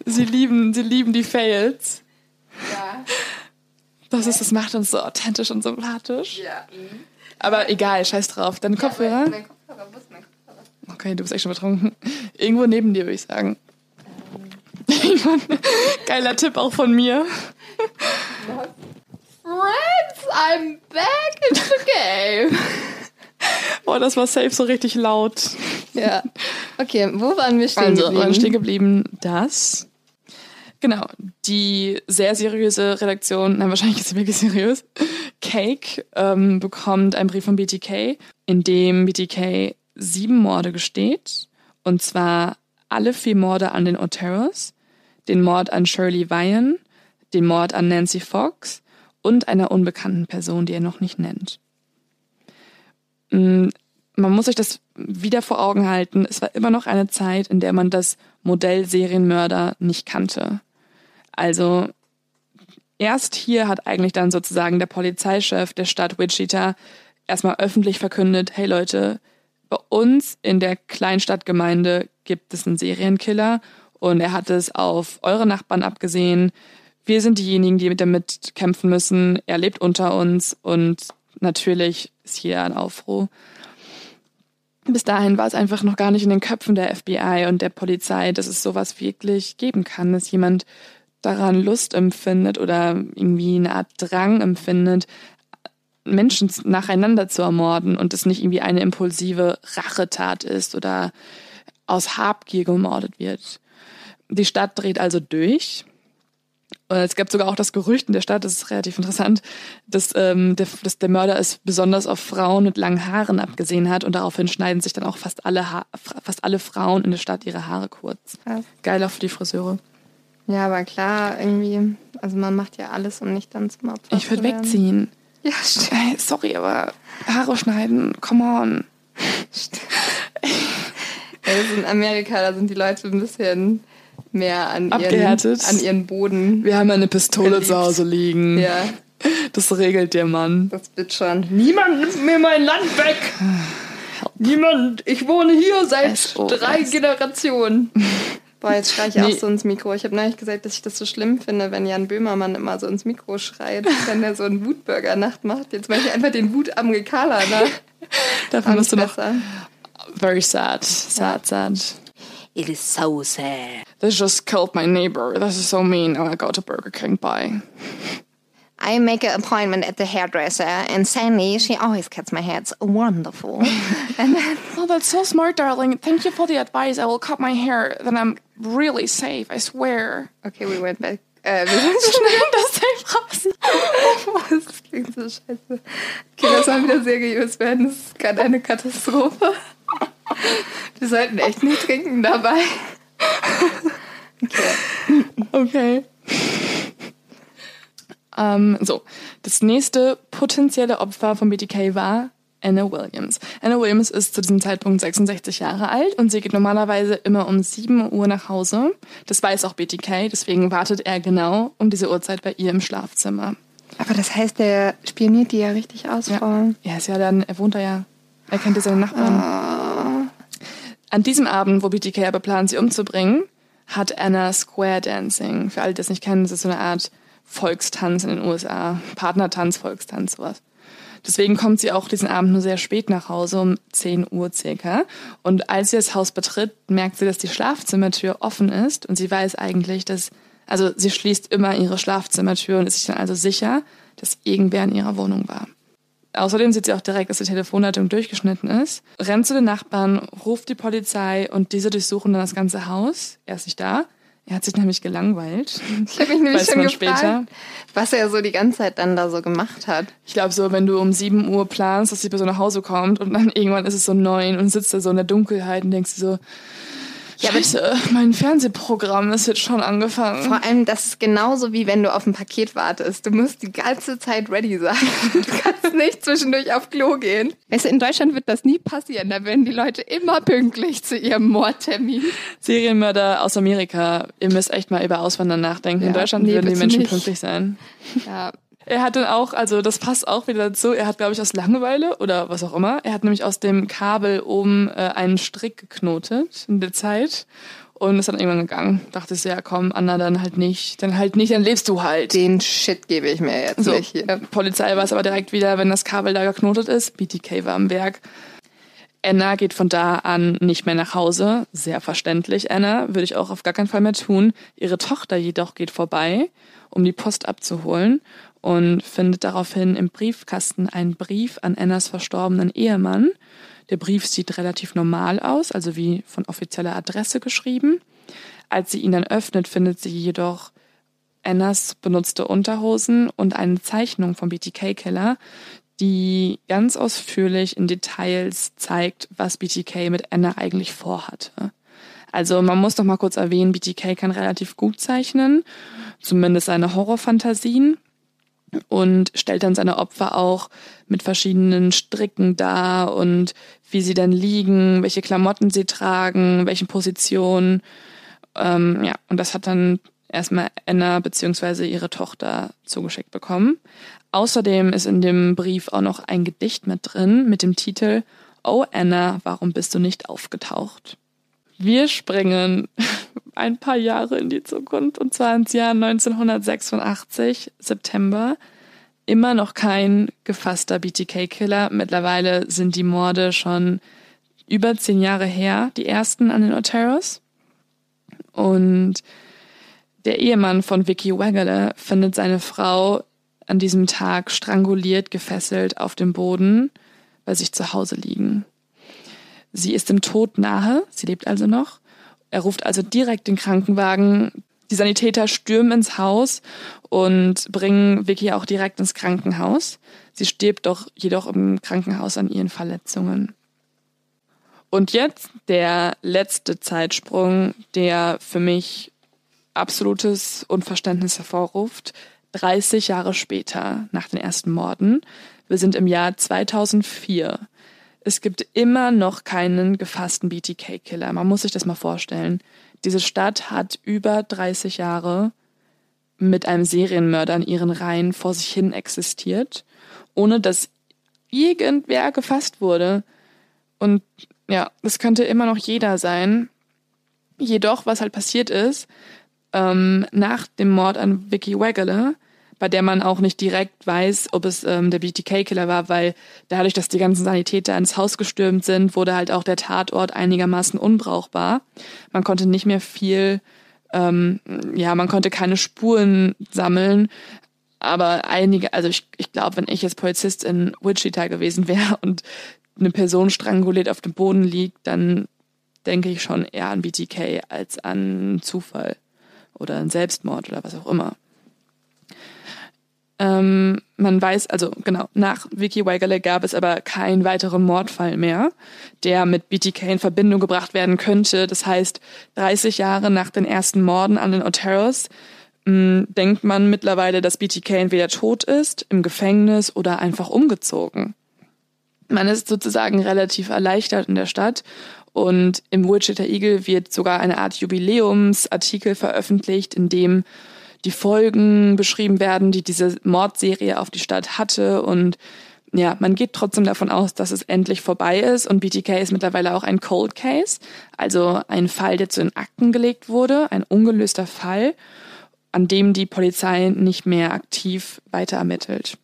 Sie lieben, sie lieben die Fails. Ja. Das ist, das macht uns so authentisch und sympathisch. Ja. Aber egal, scheiß drauf. Deine Kopfhörer? Mein Kopfhörer, wo ist mein Kopfhörer? Okay, du bist echt schon betrunken. Irgendwo neben dir, würde ich sagen. Geiler Tipp auch von mir. Friends, I'm back in the game. Boah, das war safe so richtig laut. Ja. Okay, wo waren wir stehen Also, geblieben? waren stehen geblieben, dass. Genau, die sehr seriöse Redaktion, nein, wahrscheinlich ist sie wirklich seriös, Cake ähm, bekommt einen Brief von BTK, in dem BTK sieben Morde gesteht. Und zwar alle vier Morde an den Oteros, den Mord an Shirley Ryan, den Mord an Nancy Fox und einer unbekannten Person, die er noch nicht nennt. Mm, Man muss sich das wieder vor Augen halten. Es war immer noch eine Zeit, in der man das Modell Serienmörder nicht kannte. Also erst hier hat eigentlich dann sozusagen der Polizeichef der Stadt Wichita erstmal öffentlich verkündet, hey Leute, bei uns in der Kleinstadtgemeinde gibt es einen Serienkiller und er hat es auf eure Nachbarn abgesehen. Wir sind diejenigen, die damit kämpfen müssen. Er lebt unter uns und natürlich ist hier ein Aufruhr. Bis dahin war es einfach noch gar nicht in den Köpfen der FBI und der Polizei, dass es sowas wirklich geben kann, dass jemand daran Lust empfindet oder irgendwie eine Art Drang empfindet, Menschen nacheinander zu ermorden und es nicht irgendwie eine impulsive Rachetat ist oder aus Habgier gemordet wird. Die Stadt dreht also durch. Und es gab sogar auch das Gerücht in der Stadt, das ist relativ interessant, dass, ähm, der, dass der Mörder es besonders auf Frauen mit langen Haaren abgesehen hat und daraufhin schneiden sich dann auch fast alle, ha fast alle Frauen in der Stadt ihre Haare kurz. Krass. Geil auch für die Friseure. Ja, aber klar, irgendwie, also man macht ja alles, um nicht dann zum Opfer Ich würde wegziehen. Ja, stimmt. Ey, sorry, aber Haare schneiden, come on. Ja, das ist in Amerika, da sind die Leute ein bisschen mehr an ihren, Abgehärtet. an ihren Boden. Wir haben eine Pistole Geliebt. zu Hause liegen. Ja, Das regelt der Mann. das wird schon. Niemand nimmt mir mein Land weg! Niemand, ich wohne hier seit SOS. drei Generationen. Boah, jetzt schreie ich auch Nee. so ins Mikro. Ich habe neulich gesagt, dass ich das so schlimm finde, wenn Jan Böhmermann immer so ins Mikro schreit, wenn er so einen Wutburger-Nacht macht. Jetzt mache ich einfach den Wut am Gekala nach. Dafür musst du noch. Very sad. Sad, sad. It is so sad. They just killed my neighbor. This is so mean. Oh, I go to Burger King. Bye. I make an appointment at the hairdresser, and Sandy, she always cuts my hair. It's wonderful. and then, Oh, that's so smart, darling. Thank you for the advice. I will cut my hair. Then I'm really safe. I swear. okay, we went back. Äh, wir sind schon das raus. Das klingt so scheiße. Okay, das soll wieder seriös werden. Das ist gerade eine Katastrophe. Wir sollten echt nicht trinken dabei. Okay. Ähm, so, das nächste potenzielle Opfer von BTK war Anna Williams. Anna Williams ist zu diesem Zeitpunkt 66 Jahre alt und sie geht normalerweise immer um 7 Uhr nach Hause. Das weiß auch BTK, deswegen wartet er genau um diese Uhrzeit bei ihr im Schlafzimmer. Aber das heißt, der spioniert die ja richtig aus, Frau. Ja, ist ja dann, er wohnt da ja. Er kennt ja seine Nachbarn. An diesem Abend, wo BTK aber plant, sie umzubringen, hat Anna Square Dancing. Für alle, die das nicht kennen, das ist so eine Art Volkstanz in den USA. Partnertanz, Volkstanz, sowas. Deswegen kommt sie auch diesen Abend nur sehr spät nach Hause, um 10 Uhr circa. Und als sie das Haus betritt, merkt sie, dass die Schlafzimmertür offen ist. Und sie weiß eigentlich, dass, also sie schließt immer ihre Schlafzimmertür und ist sich dann also sicher, dass irgendwer in ihrer Wohnung war. Außerdem sieht sie auch direkt, dass die Telefonleitung durchgeschnitten ist, rennt zu den Nachbarn, ruft die Polizei und diese durchsuchen dann das ganze Haus. Er ist nicht da. Er hat sich nämlich gelangweilt. Ich habe mich nämlich schon gefragt, später. was er so die ganze Zeit dann da so gemacht hat. Ich glaube so, wenn du um 7 Uhr planst, dass die Person nach Hause kommt und dann irgendwann ist es so neun und sitzt da so in der Dunkelheit und denkst dir so, Ja, Scheiße, mein Fernsehprogramm ist jetzt schon angefangen. Vor allem, das ist genauso wie wenn du auf ein Paket wartest. Du musst die ganze Zeit ready sein. Du kannst nicht zwischendurch auf Klo gehen. Weißt du, in Deutschland wird das nie passieren. Da werden die Leute immer pünktlich zu ihrem Mordtermin. Serienmörder aus Amerika, ihr müsst echt mal über Auswandern nachdenken. In Ja, Deutschland nee, würden die Menschen nicht. pünktlich sein. Ja, Er hat dann auch, also das passt auch wieder dazu, er hat, glaube ich, aus Langeweile oder was auch immer, er hat nämlich aus dem Kabel oben äh, einen Strick geknotet in der Zeit und ist dann irgendwann gegangen. Dachte ich so, ja komm, Anna, dann halt nicht. Dann halt nicht, dann lebst du halt. den Shit gebe ich mir jetzt So, nicht hier. Polizei war es aber direkt wieder, wenn das Kabel da geknotet ist. BTK war am Werk. Anna geht von da an nicht mehr nach Hause. Sehr verständlich, Anna. Würde ich auch auf gar keinen Fall mehr tun. Ihre Tochter jedoch geht vorbei, um die Post abzuholen und findet daraufhin im Briefkasten einen Brief an Annas verstorbenen Ehemann. Der Brief sieht relativ normal aus, also wie von offizieller Adresse geschrieben. Als sie ihn dann öffnet, findet sie jedoch Annas benutzte Unterhosen und eine Zeichnung vom BTK-Killer, die ganz ausführlich in Details zeigt, was BTK mit Anna eigentlich vorhatte. Also man muss doch mal kurz erwähnen, BTK kann relativ gut zeichnen, zumindest seine Horrorfantasien und stellt dann seine Opfer auch mit verschiedenen Stricken dar und wie sie dann liegen, welche Klamotten sie tragen, welchen Positionen. Ähm, ja, und das hat dann erstmal Anna beziehungsweise ihre Tochter zugeschickt bekommen. Außerdem ist in dem Brief auch noch ein Gedicht mit drin mit dem Titel Oh Anna, warum bist du nicht aufgetaucht? Wir springen ein paar Jahre in die Zukunft und zwar ins Jahr 1986, September. Immer noch kein gefasster BTK-Killer. Mittlerweile sind die Morde schon über zehn Jahre her, die ersten an den Oteros. Und der Ehemann von Vicky Wagler findet seine Frau an diesem Tag stranguliert, gefesselt auf dem Boden bei sich zu Hause liegen. Sie ist dem Tod nahe, sie lebt also noch. Er ruft also direkt den Krankenwagen. Die Sanitäter stürmen ins Haus und bringen Vicky auch direkt ins Krankenhaus. Sie stirbt doch jedoch im Krankenhaus an ihren Verletzungen. Und jetzt der letzte Zeitsprung, der für mich absolutes Unverständnis hervorruft. 30 Jahre später, nach den ersten Morden. Wir sind im Jahr 2004. Es gibt immer noch keinen gefassten BTK-Killer. Man muss sich das mal vorstellen. Diese Stadt hat über 30 Jahre mit einem Serienmörder in ihren Reihen vor sich hin existiert, ohne dass irgendwer gefasst wurde. Und ja, das könnte immer noch jeder sein. Jedoch, was halt passiert ist, ähm, nach dem Mord an Vicky Wagler, bei der man auch nicht direkt weiß, ob es ähm, der BTK-Killer war, weil dadurch, dass die ganzen Sanitäter ins Haus gestürmt sind, wurde halt auch der Tatort einigermaßen unbrauchbar. Man konnte nicht mehr viel, ähm, ja, man konnte keine Spuren sammeln. Aber einige, also ich, ich glaube, wenn ich jetzt Polizist in Wichita gewesen wäre und eine Person stranguliert auf dem Boden liegt, dann denke ich schon eher an BTK als an Zufall oder einen Selbstmord oder was auch immer. Ähm, man weiß, also genau, nach Vicky Wagler gab es aber keinen weiteren Mordfall mehr, der mit BTK in Verbindung gebracht werden könnte. Das heißt, 30 Jahre nach den ersten Morden an den Oteros mh, denkt man mittlerweile, dass BTK entweder tot ist, im Gefängnis oder einfach umgezogen. Man ist sozusagen relativ erleichtert in der Stadt und im Wichita Eagle wird sogar eine Art Jubiläumsartikel veröffentlicht, in dem die Folgen beschrieben werden, die diese Mordserie auf die Stadt hatte. Und ja, man geht trotzdem davon aus, dass es endlich vorbei ist. Und BTK ist mittlerweile auch ein Cold Case, also ein Fall, der zu den Akten gelegt wurde, ein ungelöster Fall, an dem die Polizei nicht mehr aktiv weiter ermittelt.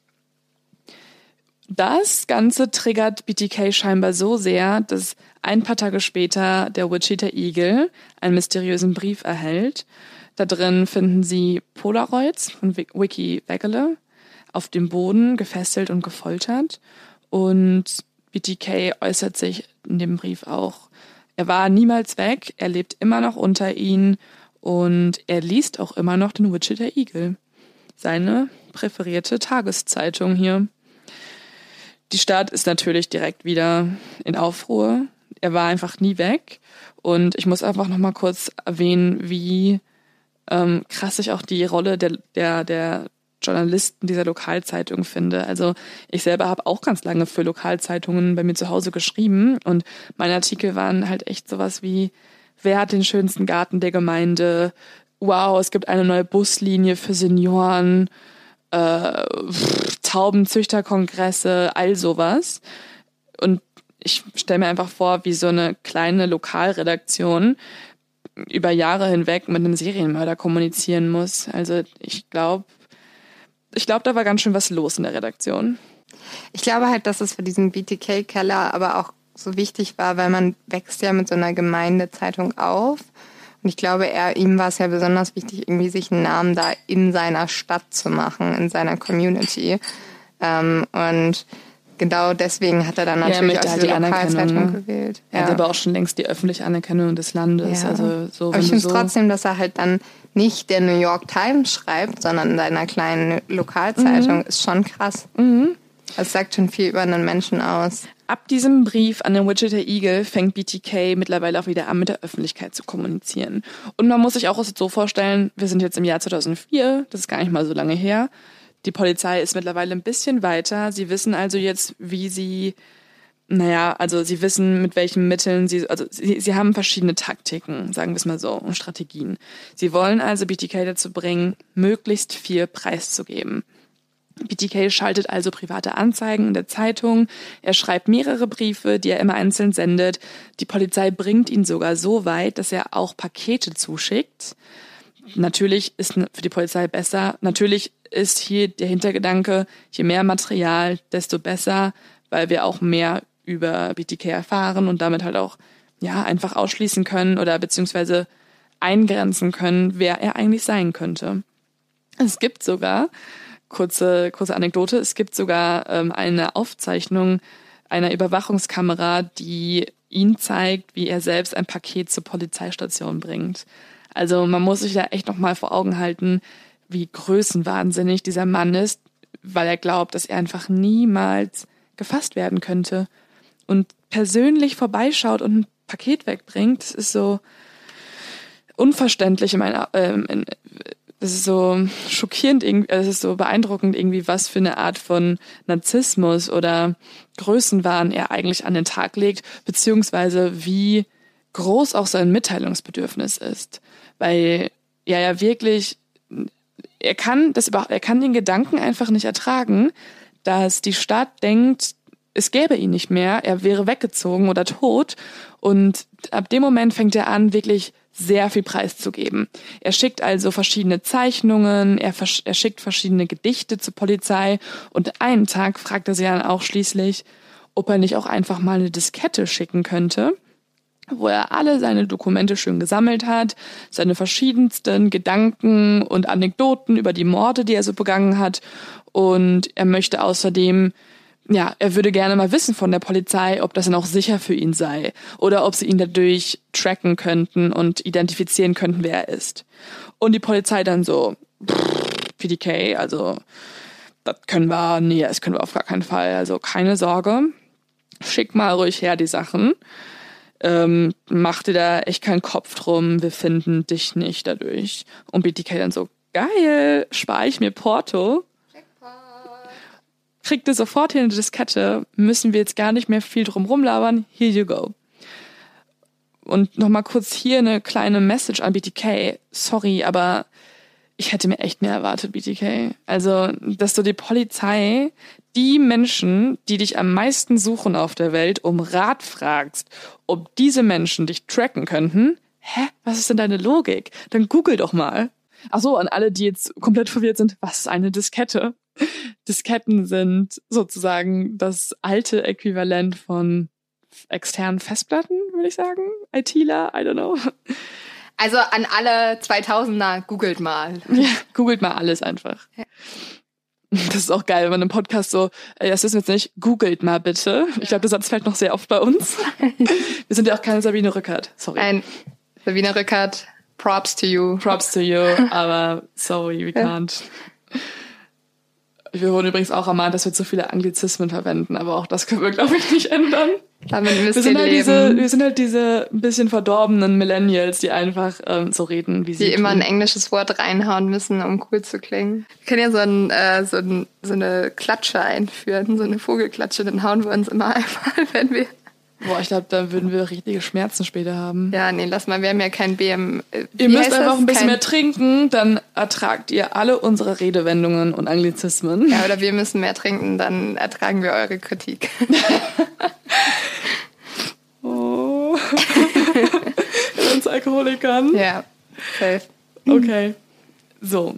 Das Ganze triggert BTK scheinbar so sehr, dass ein paar Tage später der Wichita Eagle einen mysteriösen Brief erhält. Da drin finden sie Polaroids von Wiki Wegele auf dem Boden gefesselt und gefoltert. Und BTK äußert sich in dem Brief auch. Er war niemals weg, er lebt immer noch unter ihnen Und er liest auch immer noch den Wichita Eagle, seine präferierte Tageszeitung hier. Die Stadt ist natürlich direkt wieder in Aufruhr. Er war einfach nie weg. Und ich muss einfach noch mal kurz erwähnen, wie ähm, krass ich auch die Rolle der, der, der Journalisten dieser Lokalzeitung finde. Also ich selber habe auch ganz lange für Lokalzeitungen bei mir zu Hause geschrieben und meine Artikel waren halt echt sowas wie, wer hat den schönsten Garten der Gemeinde? Wow, es gibt eine neue Buslinie für Senioren, äh, Taubenzüchterkongresse, all sowas. Und ich stelle mir einfach vor, wie so eine kleine Lokalredaktion über Jahre hinweg mit einem Serienmörder kommunizieren muss. Also ich glaube, ich glaube, da war ganz schön was los in der Redaktion. Ich glaube halt, dass es für diesen BTK-Keller aber auch so wichtig war, weil man wächst ja mit so einer Gemeindezeitung auf. Und ich glaube, er, ihm war es ja besonders wichtig, irgendwie sich einen Namen da in seiner Stadt zu machen, in seiner Community. Ähm, und genau deswegen hat er dann natürlich ja, auch halt die Lokalzeitung ne? gewählt. Ja. Er hat aber auch schon längst die öffentliche Anerkennung des Landes. Ja. Also so, aber ich finde es so trotzdem, dass er halt dann nicht der New York Times schreibt, sondern in seiner kleinen Lokalzeitung, mhm. ist schon krass. Mhm. Das sagt schon viel über einen Menschen aus. Ab diesem Brief an den Wichita Eagle fängt BTK mittlerweile auch wieder an, mit der Öffentlichkeit zu kommunizieren. Und man muss sich auch so vorstellen, wir sind jetzt im Jahr 2004, das ist gar nicht mal so lange her. Die Polizei ist mittlerweile ein bisschen weiter. Sie wissen also jetzt, wie sie naja, also sie wissen, mit welchen Mitteln sie, also sie, sie haben verschiedene Taktiken, sagen wir es mal so, und Strategien. Sie wollen also BTK dazu bringen, möglichst viel preiszugeben. BTK schaltet also private Anzeigen in der Zeitung. Er schreibt mehrere Briefe, die er immer einzeln sendet. Die Polizei bringt ihn sogar so weit, dass er auch Pakete zuschickt. Natürlich ist für die Polizei besser. Natürlich ist hier der Hintergedanke, je mehr Material, desto besser, weil wir auch mehr über BTK erfahren und damit halt auch ja einfach ausschließen können oder beziehungsweise eingrenzen können, wer er eigentlich sein könnte. Es gibt sogar kurze kurze Anekdote. Es gibt sogar ähm, eine Aufzeichnung einer Überwachungskamera, die ihn zeigt, wie er selbst ein Paket zur Polizeistation bringt. Also man muss sich da echt noch mal vor Augen halten, wie größenwahnsinnig dieser Mann ist, weil er glaubt, dass er einfach niemals gefasst werden könnte und persönlich vorbeischaut und ein Paket wegbringt, das ist so unverständlich in meiner, ähm, in, das ist so schockierend es ist so beeindruckend irgendwie, was für eine Art von Narzissmus oder Größenwahn er eigentlich an den Tag legt, beziehungsweise wie groß auch sein Mitteilungsbedürfnis ist. Weil er ja wirklich, er kann das er kann den Gedanken einfach nicht ertragen, dass die Stadt denkt, es gäbe ihn nicht mehr, er wäre weggezogen oder tot. Und ab dem Moment fängt er an, wirklich sehr viel preiszugeben. Er schickt also verschiedene Zeichnungen, er, er schickt verschiedene Gedichte zur Polizei und einen Tag fragt er sie dann auch schließlich, ob er nicht auch einfach mal eine Diskette schicken könnte, wo er alle seine Dokumente schön gesammelt hat, seine verschiedensten Gedanken und Anekdoten über die Morde, die er so begangen hat. Und er möchte außerdem ja, er würde gerne mal wissen von der Polizei, ob das dann auch sicher für ihn sei oder ob sie ihn dadurch tracken könnten und identifizieren könnten, wer er ist. Und die Polizei dann so, PDK, also das können wir, nee, das können wir auf gar keinen Fall, also keine Sorge. Schick mal ruhig her die Sachen. Ähm, mach dir da echt keinen Kopf drum, wir finden dich nicht dadurch. Und BTK dann so, geil, spare ich mir Porto kriegt ihr sofort hier eine Diskette, müssen wir jetzt gar nicht mehr viel drum rumlabern, here you go. Und nochmal kurz hier eine kleine Message an BTK. Sorry, aber ich hätte mir echt mehr erwartet, BTK. Also, dass du die Polizei, die Menschen, die dich am meisten suchen auf der Welt, um Rat fragst, ob diese Menschen dich tracken könnten. Hä? Was ist denn deine Logik? Dann google doch mal. Ach so, an alle, die jetzt komplett verwirrt sind, was ist eine Diskette? Disketten sind sozusagen das alte Äquivalent von externen Festplatten, würde ich sagen. ITler, I don't know. Also an alle 2000er, googelt mal. Ja, googelt mal alles einfach. Ja. Das ist auch geil, wenn man im Podcast so, ey, das wissen wir jetzt nicht, googelt mal bitte. Ich glaube, der Satz fällt noch sehr oft bei uns. Wir sind ja auch keine Sabine Rückert, sorry. Nein, Sabine Rückert Props to you. Props to you, aber sorry, we can't. Wir wurden übrigens auch ermahnt, dass wir zu viele Anglizismen verwenden, aber auch das können wir, glaube ich, nicht ändern. Damit müsst Wir sind, halt leben. diese, wir sind halt diese ein bisschen verdorbenen Millennials, die einfach ähm, so reden, wie sie die immer ein englisches Wort reinhauen müssen, um cool zu klingen. Wir können ja so, ein, äh, so, ein, so eine Klatsche einführen, so eine Vogelklatsche, dann hauen wir uns immer einmal, wenn wir. Boah, ich glaube, da würden wir richtige Schmerzen später haben. Ja, nee, lass mal, wir haben ja kein BM. äh, Ihr müsst einfach das? ein bisschen kein, mehr trinken, dann ertragt ihr alle unsere Redewendungen und Anglizismen. Ja, oder wir müssen mehr trinken, dann ertragen wir eure Kritik. Oh. Uns Alkoholikern. ja, safe. Okay. So.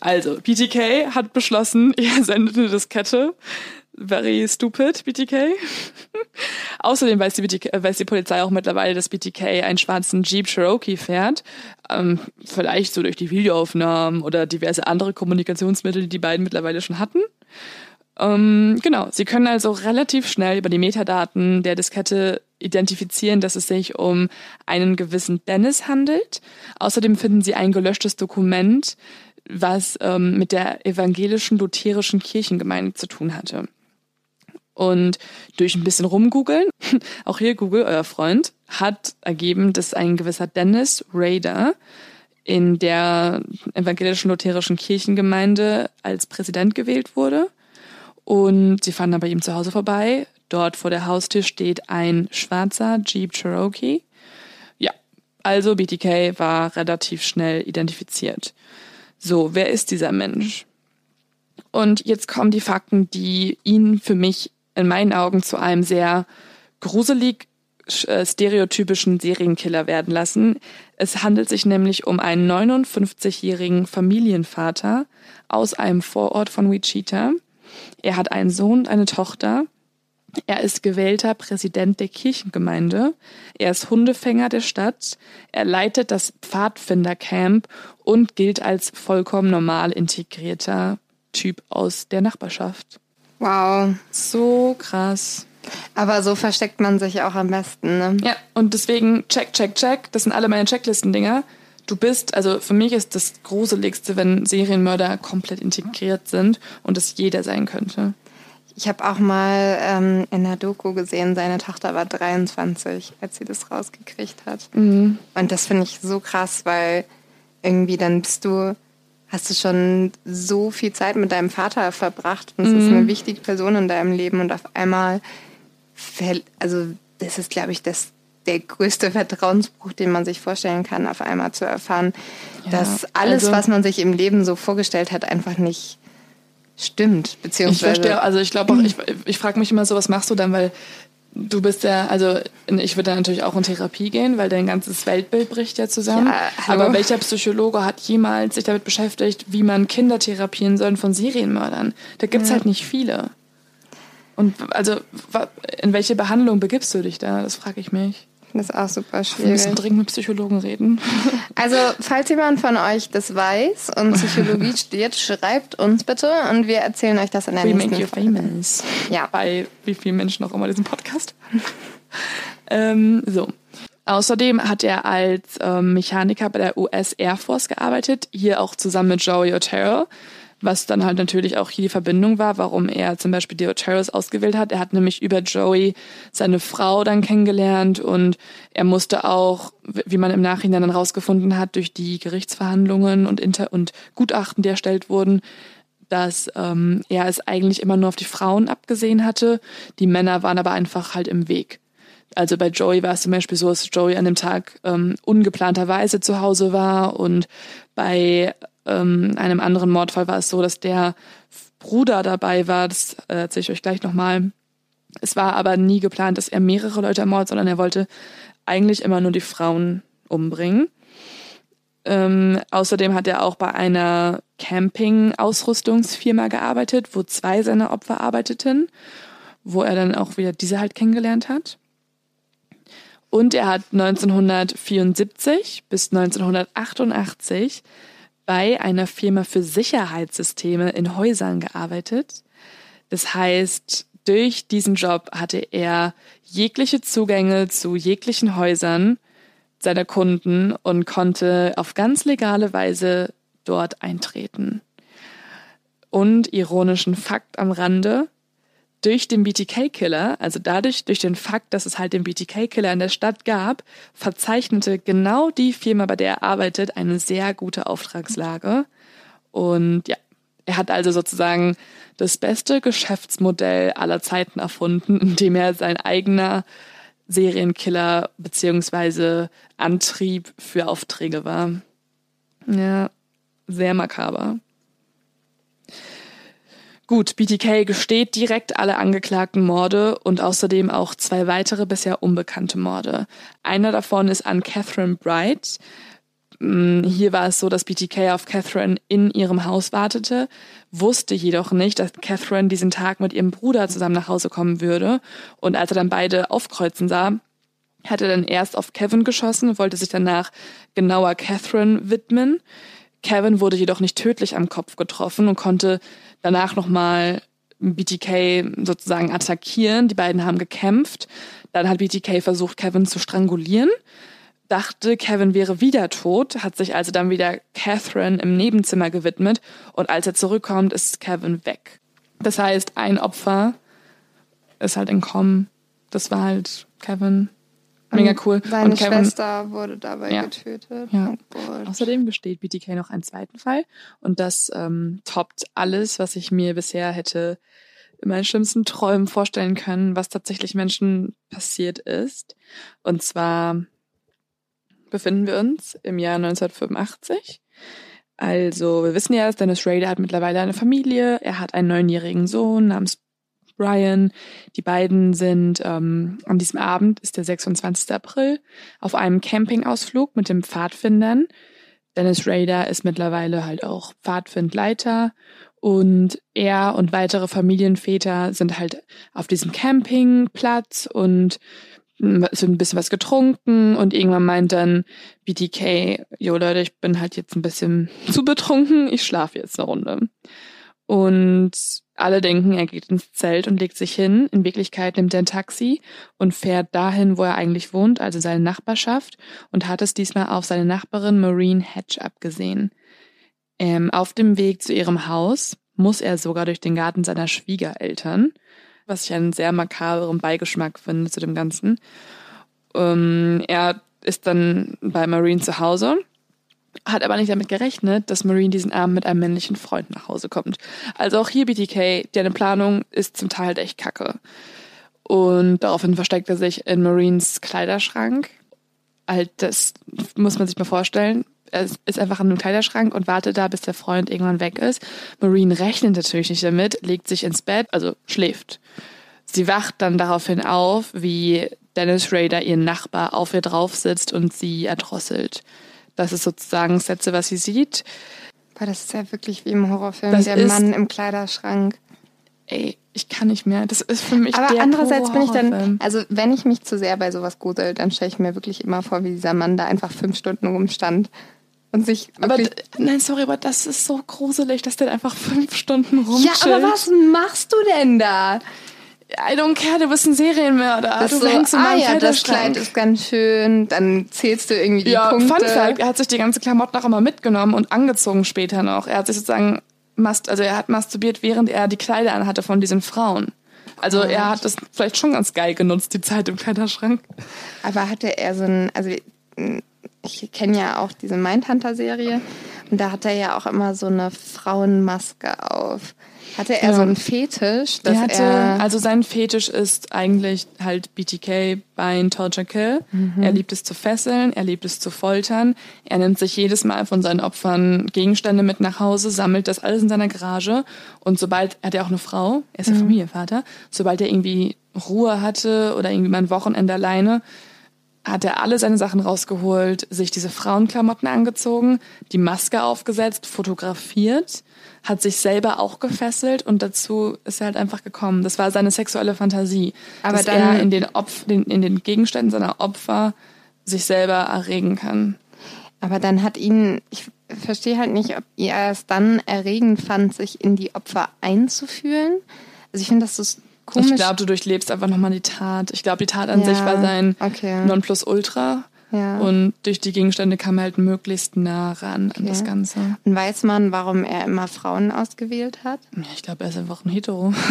Also, BTK hat beschlossen, er sendet eine Diskette. Very stupid, BTK. Außerdem weiß die, BTK, äh, weiß die Polizei auch mittlerweile, dass BTK einen schwarzen Jeep Cherokee fährt. Ähm, vielleicht so durch die Videoaufnahmen oder diverse andere Kommunikationsmittel, die die beiden mittlerweile schon hatten. Ähm, genau, sie können also relativ schnell über die Metadaten der Diskette identifizieren, dass es sich um einen gewissen Dennis handelt. Außerdem finden sie ein gelöschtes Dokument, was ähm, mit der evangelischen lutherischen Kirchengemeinde zu tun hatte. Und durch ein bisschen rumgoogeln, auch hier Google, euer Freund, hat ergeben, dass ein gewisser Dennis Rader in der evangelischen lutherischen Kirchengemeinde als Präsident gewählt wurde. Und sie fahren dann bei ihm zu Hause vorbei. Dort vor der Haustür steht ein schwarzer Jeep Cherokee. Ja, also BTK war relativ schnell identifiziert. So, wer ist dieser Mensch? Und jetzt kommen die Fakten, die ihn für mich in meinen Augen zu einem sehr gruselig äh, stereotypischen Serienkiller werden lassen. Es handelt sich nämlich um einen 59-jährigen Familienvater aus einem Vorort von Wichita. Er hat einen Sohn und eine Tochter. Er ist gewählter Präsident der Kirchengemeinde. Er ist Hundefänger der Stadt. Er leitet das Pfadfindercamp und gilt als vollkommen normal integrierter Typ aus der Nachbarschaft. Wow. So krass. Aber so versteckt man sich auch am besten, ne? Ja, und deswegen check, check, check. Das sind alle meine Checklisten-Dinger. Du bist, also für mich ist das Gruseligste, wenn Serienmörder komplett integriert sind und es jeder sein könnte. Ich habe auch mal ähm, in der Doku gesehen, seine Tochter war 23, als sie das rausgekriegt hat. Und das finde ich so krass, weil irgendwie dann bist du, hast du schon so viel Zeit mit deinem Vater verbracht und es ist eine wichtige Person in deinem Leben und auf einmal, also das ist, glaube ich, das der größte Vertrauensbruch, den man sich vorstellen kann, auf einmal zu erfahren, Ja, dass alles, also- was man sich im Leben so vorgestellt hat, einfach nicht stimmt. Ich Beziehungsweise verstehe, also ich glaube auch, ich, ich frage mich immer so, was machst du dann, weil du bist ja, also ich würde natürlich auch in Therapie gehen, weil dein ganzes Weltbild bricht ja zusammen. Ja. Aber welcher Psychologe hat jemals sich damit beschäftigt, wie man Kinder therapieren soll von Serienmördern? Da gibt's halt nicht viele. Und also in welche Behandlung begibst du dich da? Das frage ich mich. Das ist auch super Wir müssen schwierig. dringend mit Psychologen reden. Also, falls jemand von euch das weiß und Psychologie studiert, schreibt uns bitte und wir erzählen euch das in der We nächsten make you Folge. famous. Ja. Bei wie vielen Menschen auch immer diesen Podcast ähm, so. Außerdem hat er als ähm, Mechaniker bei der US Air Force gearbeitet, hier auch zusammen mit Joey Otero, was dann halt natürlich auch hier die Verbindung war, warum er zum Beispiel die Oteros ausgewählt hat. Er hat nämlich über Joey seine Frau dann kennengelernt und er musste auch, wie man im Nachhinein dann rausgefunden hat, durch die Gerichtsverhandlungen und, Inter und Gutachten, die erstellt wurden, dass ähm, er es eigentlich immer nur auf die Frauen abgesehen hatte. Die Männer waren aber einfach halt im Weg. Also bei Joey war es zum Beispiel so, dass Joey an dem Tag ähm, ungeplanterweise zu Hause war und bei ähm, einem anderen Mordfall war es so, dass der Bruder dabei war. Das äh, erzähle ich euch gleich nochmal. Es war aber nie geplant, dass er mehrere Leute ermordet, sondern er wollte eigentlich immer nur die Frauen umbringen. Ähm, außerdem hat er auch bei einer Camping-Ausrüstungsfirma gearbeitet, wo zwei seiner Opfer arbeiteten, wo er dann auch wieder diese halt kennengelernt hat. Und er hat 1974 bis 1988 bei einer Firma für Sicherheitssysteme in Häusern gearbeitet. Das heißt, durch diesen Job hatte er jegliche Zugänge zu jeglichen Häusern, seiner Kunden und konnte auf ganz legale Weise dort eintreten. Und ironischen Fakt am Rande, durch den BTK-Killer, also dadurch, durch den Fakt, dass es halt den BTK-Killer in der Stadt gab, verzeichnete genau die Firma, bei der er arbeitet, eine sehr gute Auftragslage. Und ja, er hat also sozusagen das beste Geschäftsmodell aller Zeiten erfunden, indem er sein eigener Serienkiller beziehungsweise Antrieb für Aufträge war. Ja, sehr makaber. Gut, BTK gesteht direkt alle angeklagten Morde und außerdem auch zwei weitere bisher unbekannte Morde. Einer davon ist an Catherine Bright. Mm, hier war es so, dass BTK auf Catherine in ihrem Haus wartete, wusste jedoch nicht, dass Catherine diesen Tag mit ihrem Bruder zusammen nach Hause kommen würde. Und als er dann beide aufkreuzen sah, hat er dann erst auf Kevin geschossen wollte sich danach genauer Catherine widmen. Kevin wurde jedoch nicht tödlich am Kopf getroffen und konnte danach nochmal BTK sozusagen attackieren. Die beiden haben gekämpft. Dann hat BTK versucht, Kevin zu strangulieren, dachte, Kevin wäre wieder tot, hat sich also dann wieder Catherine im Nebenzimmer gewidmet und als er zurückkommt, ist Kevin weg. Das heißt, ein Opfer ist halt entkommen. Das war halt Kevin. Mega cool. Seine und Kevin, Schwester wurde dabei Ja. getötet. Ja. Oh. Außerdem besteht BTK noch einen zweiten Fall und das ähm, toppt alles, was ich mir bisher hätte in meinen schlimmsten Träumen vorstellen können, was tatsächlich Menschen passiert ist. Und zwar befinden wir uns im Jahr 1985. Also wir wissen ja, Dennis Rader hat mittlerweile eine Familie. Er hat einen neunjährigen Sohn namens Brian. Die beiden sind ähm, an diesem Abend, ist der 26. April, auf einem Campingausflug mit den Pfadfindern. Dennis Rader ist mittlerweile halt auch Pfadfindleiter und er und weitere Familienväter sind halt auf diesem Campingplatz und wird ein bisschen was getrunken und irgendwann meint dann BTK, jo Leute, ich bin halt jetzt ein bisschen zu betrunken, ich schlafe jetzt eine Runde. Und alle denken, er geht ins Zelt und legt sich hin. In Wirklichkeit nimmt er ein Taxi und fährt dahin, wo er eigentlich wohnt, also seine Nachbarschaft, und hat es diesmal auf seine Nachbarin Maureen Hedge abgesehen. Ähm, auf dem Weg zu ihrem Haus muss er sogar durch den Garten seiner Schwiegereltern, was ich einen sehr makaberen Beigeschmack finde zu dem Ganzen. Ähm, er ist dann bei Maureen zu Hause hat aber nicht damit gerechnet, dass Marine diesen Abend mit einem männlichen Freund nach Hause kommt. Also auch hier BTK, deine Planung ist zum Teil halt echt kacke. Und daraufhin versteckt er sich in Marines Kleiderschrank. Halt, das muss man sich mal vorstellen. Er ist einfach in einem Kleiderschrank und wartet da, bis der Freund irgendwann weg ist. Marine rechnet natürlich nicht damit, legt sich ins Bett, also schläft. Sie wacht dann daraufhin auf, wie Dennis Rader, ihren Nachbar, auf ihr drauf sitzt und sie erdrosselt. Das ist sozusagen Letzte, was sie sieht. Boah, das ist ja wirklich wie im Horrorfilm, Das der Mann im Kleiderschrank. Ey, ich kann nicht mehr. Das ist für mich Aber der andererseits bin ich dann, also wenn ich mich zu sehr bei sowas grusel, dann stelle ich mir wirklich immer vor, wie dieser Mann da einfach fünf Stunden rumstand und sich Aber nein, sorry, aber das ist so gruselig, dass der einfach fünf Stunden ja, rumchillt. aber was machst du denn da? I don't care, du bist ein Serienmörder. Das du so, hängst in ah meinem ja, das. Kleid ist ganz schön, dann zählst du irgendwie die Ja, Punkte. Fun Fact, er hat sich die ganze Klamotten auch immer mitgenommen und angezogen später noch. Er hat sich sozusagen, also er hat masturbiert, während er die Kleider anhatte von diesen Frauen. Also er hat das vielleicht schon ganz geil genutzt, die Zeit im Kleiderschrank. Aber hatte er so ein, also ich kenne ja auch diese Mindhunter-Serie und da hat er ja auch immer so eine Frauenmaske auf. Hatte er Ja. so einen Fetisch, dass Er hatte, er... also sein Fetisch ist eigentlich halt BTK, Bind, Torture, Kill. Mhm. Er liebt es zu fesseln, er liebt es zu foltern. Er nimmt sich jedes Mal von seinen Opfern Gegenstände mit nach Hause, sammelt das alles in seiner Garage und sobald, er hat ja auch eine Frau, er ist ja Mhm. Familienvater, sobald er irgendwie Ruhe hatte oder irgendwie mal ein Wochenende alleine, hat er alle seine Sachen rausgeholt, sich diese Frauenklamotten angezogen, die Maske aufgesetzt, fotografiert, hat sich selber auch gefesselt und dazu ist er halt einfach gekommen. Das war seine sexuelle Fantasie, Aber dass er in den, Opf den, in den Gegenständen seiner Opfer sich selber erregen kann. Aber dann hat ihn, ich verstehe halt nicht, ob er es dann erregend fand, sich in die Opfer einzufühlen. Also ich finde das so komisch. Ich glaube, du durchlebst einfach nochmal die Tat. Ich glaube, die Tat an Ja, sich war sein okay. Nonplusultra. Ja. Und durch die Gegenstände kam er halt möglichst nah ran an das Ganze. Und weiß man, warum er immer Frauen ausgewählt hat? Ja, ich glaube, er ist einfach ein Hetero.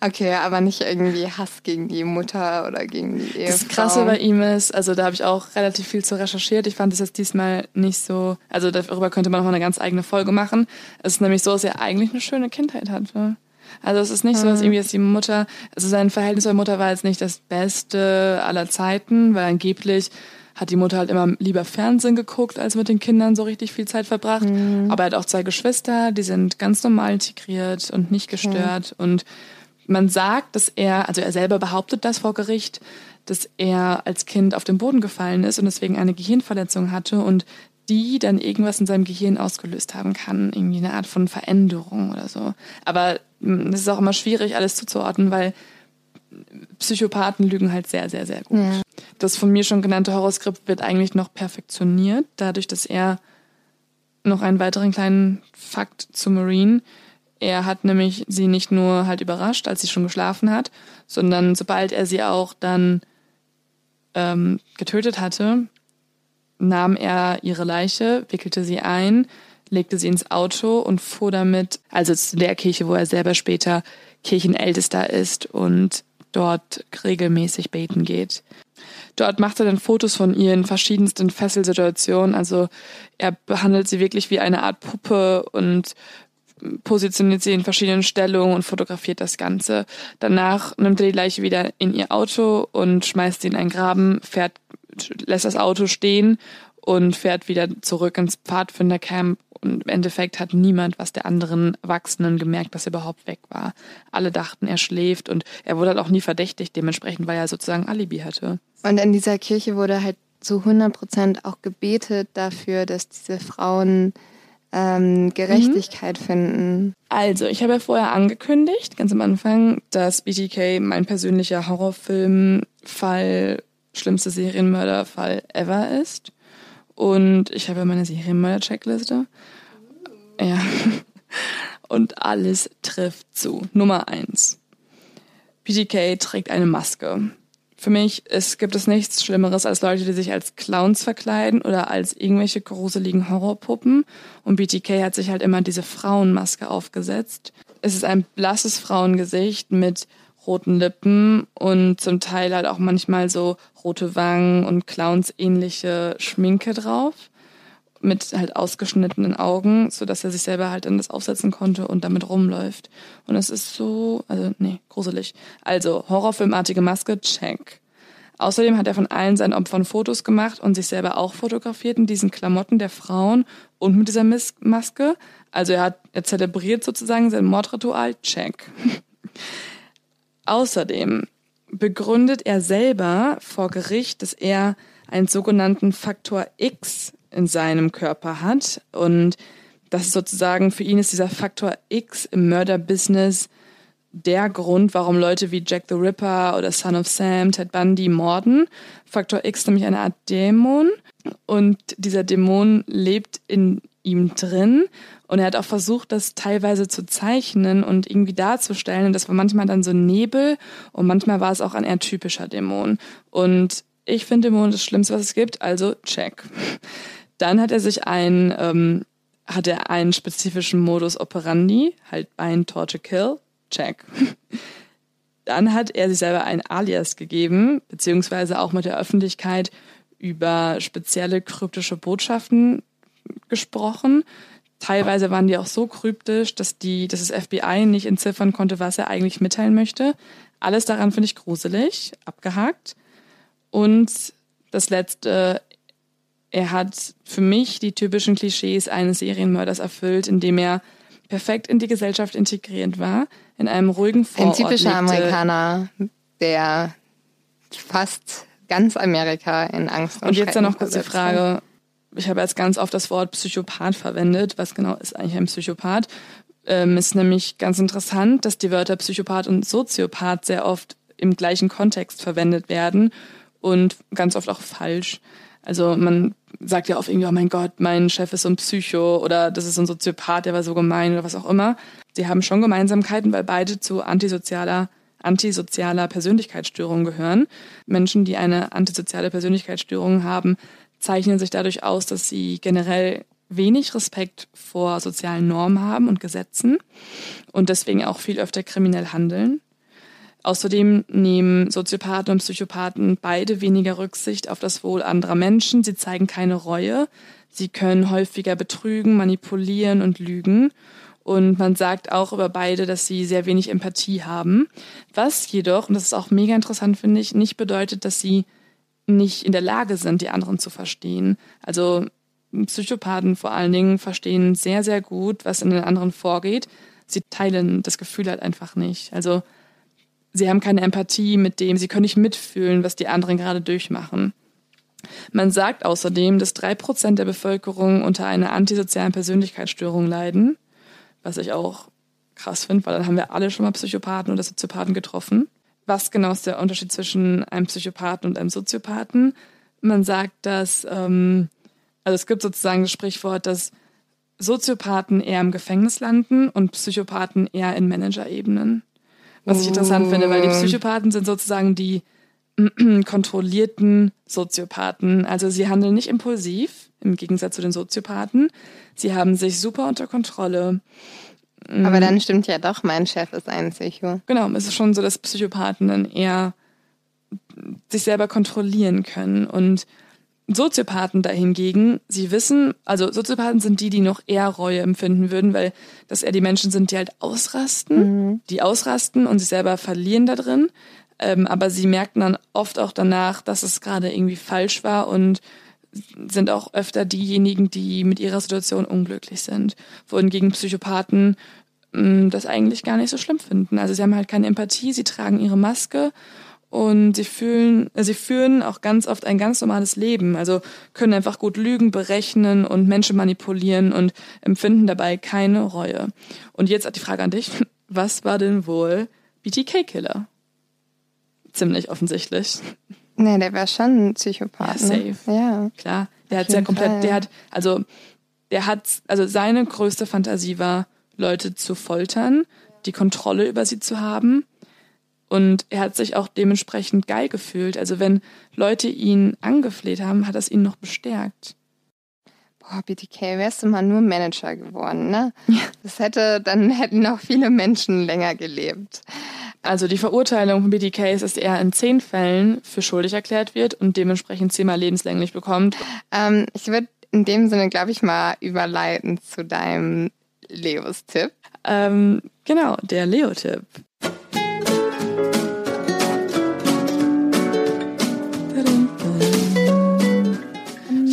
Okay, aber nicht irgendwie Hass gegen die Mutter oder gegen die Ehefrau. Das Krasse bei ihm ist, also da habe ich auch relativ viel zu recherchiert. Ich fand es jetzt diesmal nicht so, also darüber könnte man noch mal eine ganz eigene Folge machen. Es ist nämlich so, dass er eigentlich eine schöne Kindheit hatte. Also es ist nicht so, dass irgendwie jetzt die Mutter, also sein Verhältnis zur Mutter war jetzt nicht das Beste aller Zeiten, weil angeblich hat die Mutter halt immer lieber Fernsehen geguckt, als mit den Kindern so richtig viel Zeit verbracht. Aber er hat auch zwei Geschwister, die sind ganz normal integriert und nicht gestört. Und man sagt, dass er, also er selber behauptet das vor Gericht, dass er als Kind auf den Boden gefallen ist und deswegen eine Gehirnverletzung hatte und die dann irgendwas in seinem Gehirn ausgelöst haben kann, irgendwie eine Art von Veränderung oder so. Aber es ist auch immer schwierig, alles zuzuordnen, weil Psychopathen lügen halt sehr, sehr, sehr gut. Ja. Das von mir schon genannte Horrorskript wird eigentlich noch perfektioniert, dadurch, dass er noch einen weiteren kleinen Fakt zu Marine. Er hat nämlich sie nicht nur halt überrascht, als sie schon geschlafen hat, sondern sobald er sie auch dann ähm, getötet hatte, nahm er ihre Leiche, wickelte sie ein, legte sie ins Auto und fuhr damit, also zu der Kirche, wo er selber später Kirchenältester ist und dort regelmäßig beten geht. Dort macht er dann Fotos von ihr in verschiedensten Fesselsituationen. Also er behandelt sie wirklich wie eine Art Puppe und positioniert sie in verschiedenen Stellungen und fotografiert das Ganze. Danach nimmt er die Leiche wieder in ihr Auto und schmeißt sie in einen Graben, fährt, lässt das Auto stehen und fährt wieder zurück ins Pfadfindercamp. Und im Endeffekt hat niemand was der anderen Erwachsenen gemerkt, dass er überhaupt weg war. Alle dachten, er schläft und er wurde halt auch nie verdächtigt, dementsprechend, weil er sozusagen Alibi hatte. Und in dieser Kirche wurde halt zu 100 Prozent auch gebetet dafür, dass diese Frauen ähm, Gerechtigkeit finden. Also, ich habe ja vorher angekündigt, ganz am Anfang, dass BTK mein persönlicher Horrorfilmfall, schlimmste Serienmörderfall ever ist. Und ich habe ja meine Serienmörder-Checkliste. Ja. Und alles trifft zu. Nummer eins. BTK trägt eine Maske. Für mich es gibt es nichts Schlimmeres als Leute, die sich als Clowns verkleiden oder als irgendwelche gruseligen Horrorpuppen. Und BTK hat sich halt immer diese Frauenmaske aufgesetzt. Es ist ein blasses Frauengesicht mit roten Lippen und zum Teil halt auch manchmal so rote Wangen und Clowns-ähnliche Schminke drauf mit halt ausgeschnittenen Augen, so dass er sich selber halt dann das aufsetzen konnte und damit rumläuft. Und es ist so, also nee, gruselig. Also Horrorfilmartige Maske, check. Außerdem hat er von allen seinen Opfern Fotos gemacht und sich selber auch fotografiert in diesen Klamotten der Frauen und mit dieser Mis Maske. Also er hat, er zelebriert sozusagen sein Mordritual, check. Außerdem begründet er selber vor Gericht, dass er einen sogenannten Faktor X in seinem Körper hat. Und das ist sozusagen, für ihn ist dieser Faktor X im Mörderbusiness der Grund, warum Leute wie Jack the Ripper oder Son of Sam, Ted Bundy morden. Faktor X nämlich eine Art Dämon und dieser Dämon lebt in ihm drin und er hat auch versucht, das teilweise zu zeichnen und irgendwie darzustellen. Und das war manchmal dann so Nebel und manchmal war es auch ein eher typischer Dämon. Und ich finde Dämon das Schlimmste, was es gibt, also check. Dann hat er sich ein, ähm, hat er einen spezifischen Modus operandi, halt ein Torture Kill, check. Dann hat er sich selber ein Alias gegeben, beziehungsweise auch mit der Öffentlichkeit über spezielle kryptische Botschaften gesprochen. Teilweise waren die auch so kryptisch, dass die, dass das FBI nicht entziffern konnte, was er eigentlich mitteilen möchte. Alles daran finde ich gruselig, abgehakt. Und das letzte, er hat für mich die typischen Klischees eines Serienmörders erfüllt, indem er perfekt in die Gesellschaft integriert war, in einem ruhigen Vorort Ein typischer lebte. Amerikaner, der fast ganz Amerika in Angst und Und jetzt dann noch kurz die. Frage, ich habe jetzt ganz oft das Wort Psychopath verwendet. Was genau ist eigentlich ein Psychopath? Ähm, ist nämlich ganz interessant, dass die Wörter Psychopath und Soziopath sehr oft im gleichen Kontext verwendet werden und ganz oft auch falsch. Also man sagt ja oft irgendwie, oh mein Gott, mein Chef ist so ein Psycho oder das ist so ein Soziopath, der war so gemein oder was auch immer. Sie haben schon Gemeinsamkeiten, weil beide zu antisozialer antisozialer Persönlichkeitsstörung gehören. Menschen, die eine antisoziale Persönlichkeitsstörung haben, zeichnen sich dadurch aus, dass sie generell wenig Respekt vor sozialen Normen haben und Gesetzen und deswegen auch viel öfter kriminell handeln. Außerdem nehmen Soziopathen und Psychopathen beide weniger Rücksicht auf das Wohl anderer Menschen. Sie zeigen keine Reue. Sie können häufiger betrügen, manipulieren und lügen. Und man sagt auch über beide, dass sie sehr wenig Empathie haben. Was jedoch, und das ist auch mega interessant, finde ich, nicht bedeutet, dass sie nicht in der Lage sind, die anderen zu verstehen. Also Psychopathen vor allen Dingen verstehen sehr, sehr gut, was in den anderen vorgeht. Sie teilen das Gefühl halt einfach nicht. Also sie haben keine Empathie mit dem, sie können nicht mitfühlen, was die anderen gerade durchmachen. Man sagt außerdem, dass drei Prozent der Bevölkerung unter einer antisozialen Persönlichkeitsstörung leiden, was ich auch krass finde, weil dann haben wir alle schon mal Psychopathen oder Soziopathen getroffen. Was genau ist der Unterschied zwischen einem Psychopathen und einem Soziopathen? Man sagt, dass, ähm, also es gibt sozusagen das Sprichwort, dass Soziopathen eher im Gefängnis landen und Psychopathen eher in Managerebenen. Was ich interessant finde, weil die Psychopathen sind sozusagen die kontrollierten Soziopathen. Also sie handeln nicht impulsiv, im Gegensatz zu den Soziopathen. Sie haben sich super unter Kontrolle. Aber dann stimmt ja doch, mein Chef ist ein Psycho. Genau, es ist schon so, dass Psychopathen dann eher sich selber kontrollieren können und Soziopathen dahingegen, sie wissen, also Soziopathen sind die, die noch eher Reue empfinden würden, weil das eher die Menschen sind, die halt ausrasten, mhm. die ausrasten und sich selber verlieren da drin. Ähm, aber sie merken dann oft auch danach, dass es gerade irgendwie falsch war und sind auch öfter diejenigen, die mit ihrer Situation unglücklich sind. Wohingegen Psychopathen mh, mm, das eigentlich gar nicht so schlimm finden. Also sie haben halt keine Empathie, sie tragen ihre Maske und sie fühlen, äh, sie führen auch ganz oft ein ganz normales Leben. Also können einfach gut lügen, berechnen und Menschen manipulieren und empfinden dabei keine Reue. Und jetzt hat die Frage an dich. Was war denn wohl BTK-Killer? Ziemlich offensichtlich. Nee, der war schon ein Psychopath. Ja, ne? safe. Ja. Klar. Der hat sehr komplett, Fall. der hat, also, der hat, also seine größte Fantasie war, Leute zu foltern, die Kontrolle über sie zu haben und er hat sich auch dementsprechend geil gefühlt. Also wenn Leute ihn angefleht haben, hat das ihn noch bestärkt. Boah, BTK, wärst du mal nur Manager geworden, ne? Ja. Das hätte, dann hätten noch viele Menschen länger gelebt. Also die Verurteilung von BTK ist, dass er in zehn Fällen für schuldig erklärt wird und dementsprechend zehnmal lebenslänglich bekommt. Ähm, ich würde in dem Sinne, glaube ich, mal überleiten zu deinem Leos-Tipp. Ähm, genau, der Leo-Tipp.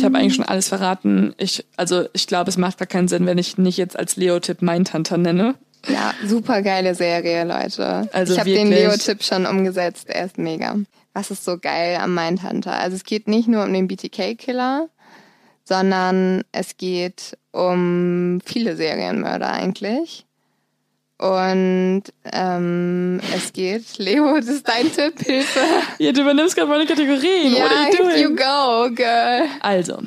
habe eigentlich schon alles verraten. Ich, also ich glaube, es macht gar keinen Sinn, wenn ich nicht jetzt als Leo-Tipp Mindhunter nenne. Ja, super geile Serie, Leute. Also ich habe den Leo-Tipp schon umgesetzt. Er ist mega. Was ist so geil am Mindhunter? Also es geht nicht nur um den BTK-Killer, sondern es geht um viele Serienmörder eigentlich. Und ähm, es geht. Leo, das ist dein Tipp, Hilfe. Ja, du übernimmst gerade meine Kategorien. Ja, yeah, you go, girl. Also,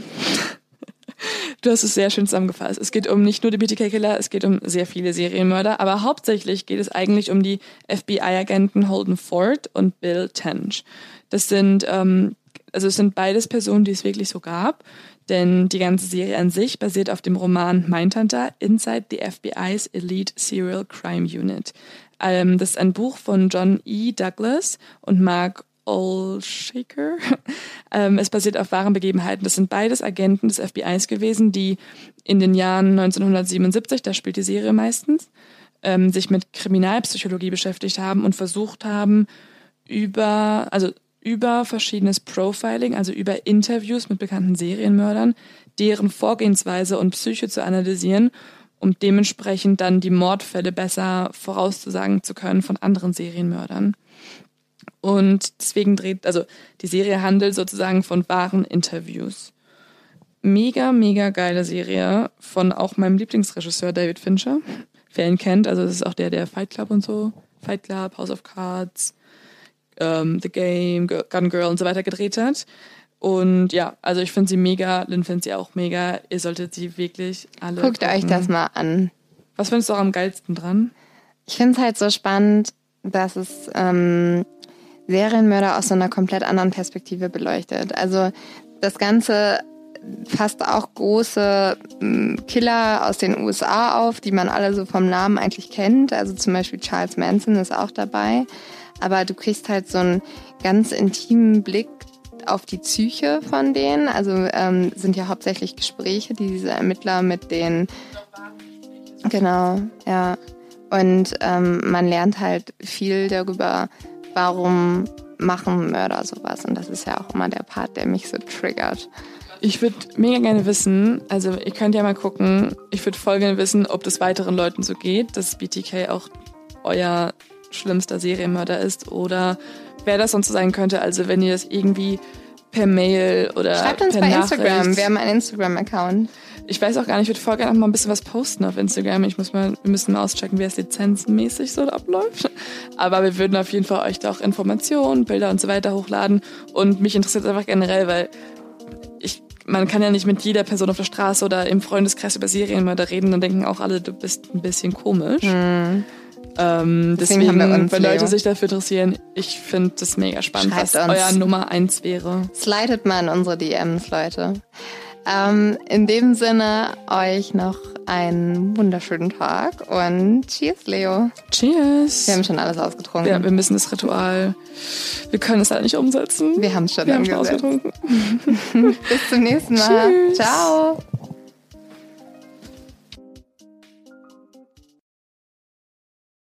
du hast es sehr schön zusammengefasst. Es geht um nicht nur die BTK-Killer, es geht um sehr viele Serienmörder, aber hauptsächlich geht es eigentlich um die FBI-Agenten Holden Ford und Bill Tench. Das sind, ähm, also es sind beides Personen, die es wirklich so gab. Denn die ganze Serie an sich basiert auf dem Roman Mindhunter Inside the FBI's Elite Serial Crime Unit. Ähm, das ist ein Buch von John E. Douglas und Mark Olshaker. ähm, es basiert auf wahren Begebenheiten. Das sind beides Agenten des FBIs gewesen, die in den Jahren 1977, da spielt die Serie meistens, ähm, sich mit Kriminalpsychologie beschäftigt haben und versucht haben, über, also über verschiedenes Profiling, also über Interviews mit bekannten Serienmördern, deren Vorgehensweise und Psyche zu analysieren, um dementsprechend dann die Mordfälle besser vorauszusagen zu können von anderen Serienmördern. Und deswegen dreht, also die Serie handelt sozusagen von wahren Interviews. Mega, mega geile Serie von auch meinem Lieblingsregisseur David Fincher. Wer ihn kennt, also das ist auch der, der Fight Club und so, Fight Club, House of Cards, ähm, The Game, Gun Girl und so weiter gedreht hat. Und ja, also ich finde sie mega, Lynn findet sie auch mega. Ihr solltet sie wirklich alle. Guckt gucken. euch das mal an. Was findest du auch am geilsten dran? Ich finde es halt so spannend, dass es ähm, Serienmörder aus einer komplett anderen Perspektive beleuchtet. Also das Ganze fasst auch große mm, Killer aus den USA auf, die man alle so vom Namen eigentlich kennt. Also zum Beispiel Charles Manson ist auch dabei. Aber du kriegst halt so einen ganz intimen Blick auf die Psyche von denen. Also ähm, sind ja hauptsächlich Gespräche, die diese Ermittler mit den Genau, ja. Und ähm, man lernt halt viel darüber, warum machen Mörder sowas. Und das ist ja auch immer der Part, der mich so triggert. Ich würde mega gerne wissen, also ihr könnt ja mal gucken, ich würde voll gerne wissen, ob das weiteren Leuten so geht, dass BTK auch euer schlimmster Serienmörder ist oder wer das sonst so sein könnte. Also wenn ihr das irgendwie per Mail oder Schreibt uns per bei Nachricht, Instagram. Wir haben einen Instagram-Account. Ich weiß auch gar nicht, ich würde voll gerne noch mal ein bisschen was posten auf Instagram. Ich muss mal, wir müssen mal auschecken, wie es lizenzenmäßig so abläuft. Aber wir würden auf jeden Fall euch da auch Informationen, Bilder und so weiter hochladen. Und mich interessiert es einfach generell, weil ich, man kann ja nicht mit jeder Person auf der Straße oder im Freundeskreis über Serienmörder reden, dann denken auch alle, du bist ein bisschen komisch. Ähm, Deswegen deswegen, haben wir uns, wenn Leute sich dafür interessieren, ich finde das mega spannend, Schreibt was uns. euer Nummer eins wäre. Slidet mal in unsere DMs, Leute. Ähm, in dem Sinne, euch noch einen wunderschönen Tag und cheers, Leo. Cheers! Wir haben schon alles ausgetrunken. Ja, wir müssen das Ritual. Wir können es halt nicht umsetzen. Wir haben es schon Wir haben schon umgesetzt. ausgetrunken. Bis zum nächsten Mal. Tschüss. Ciao.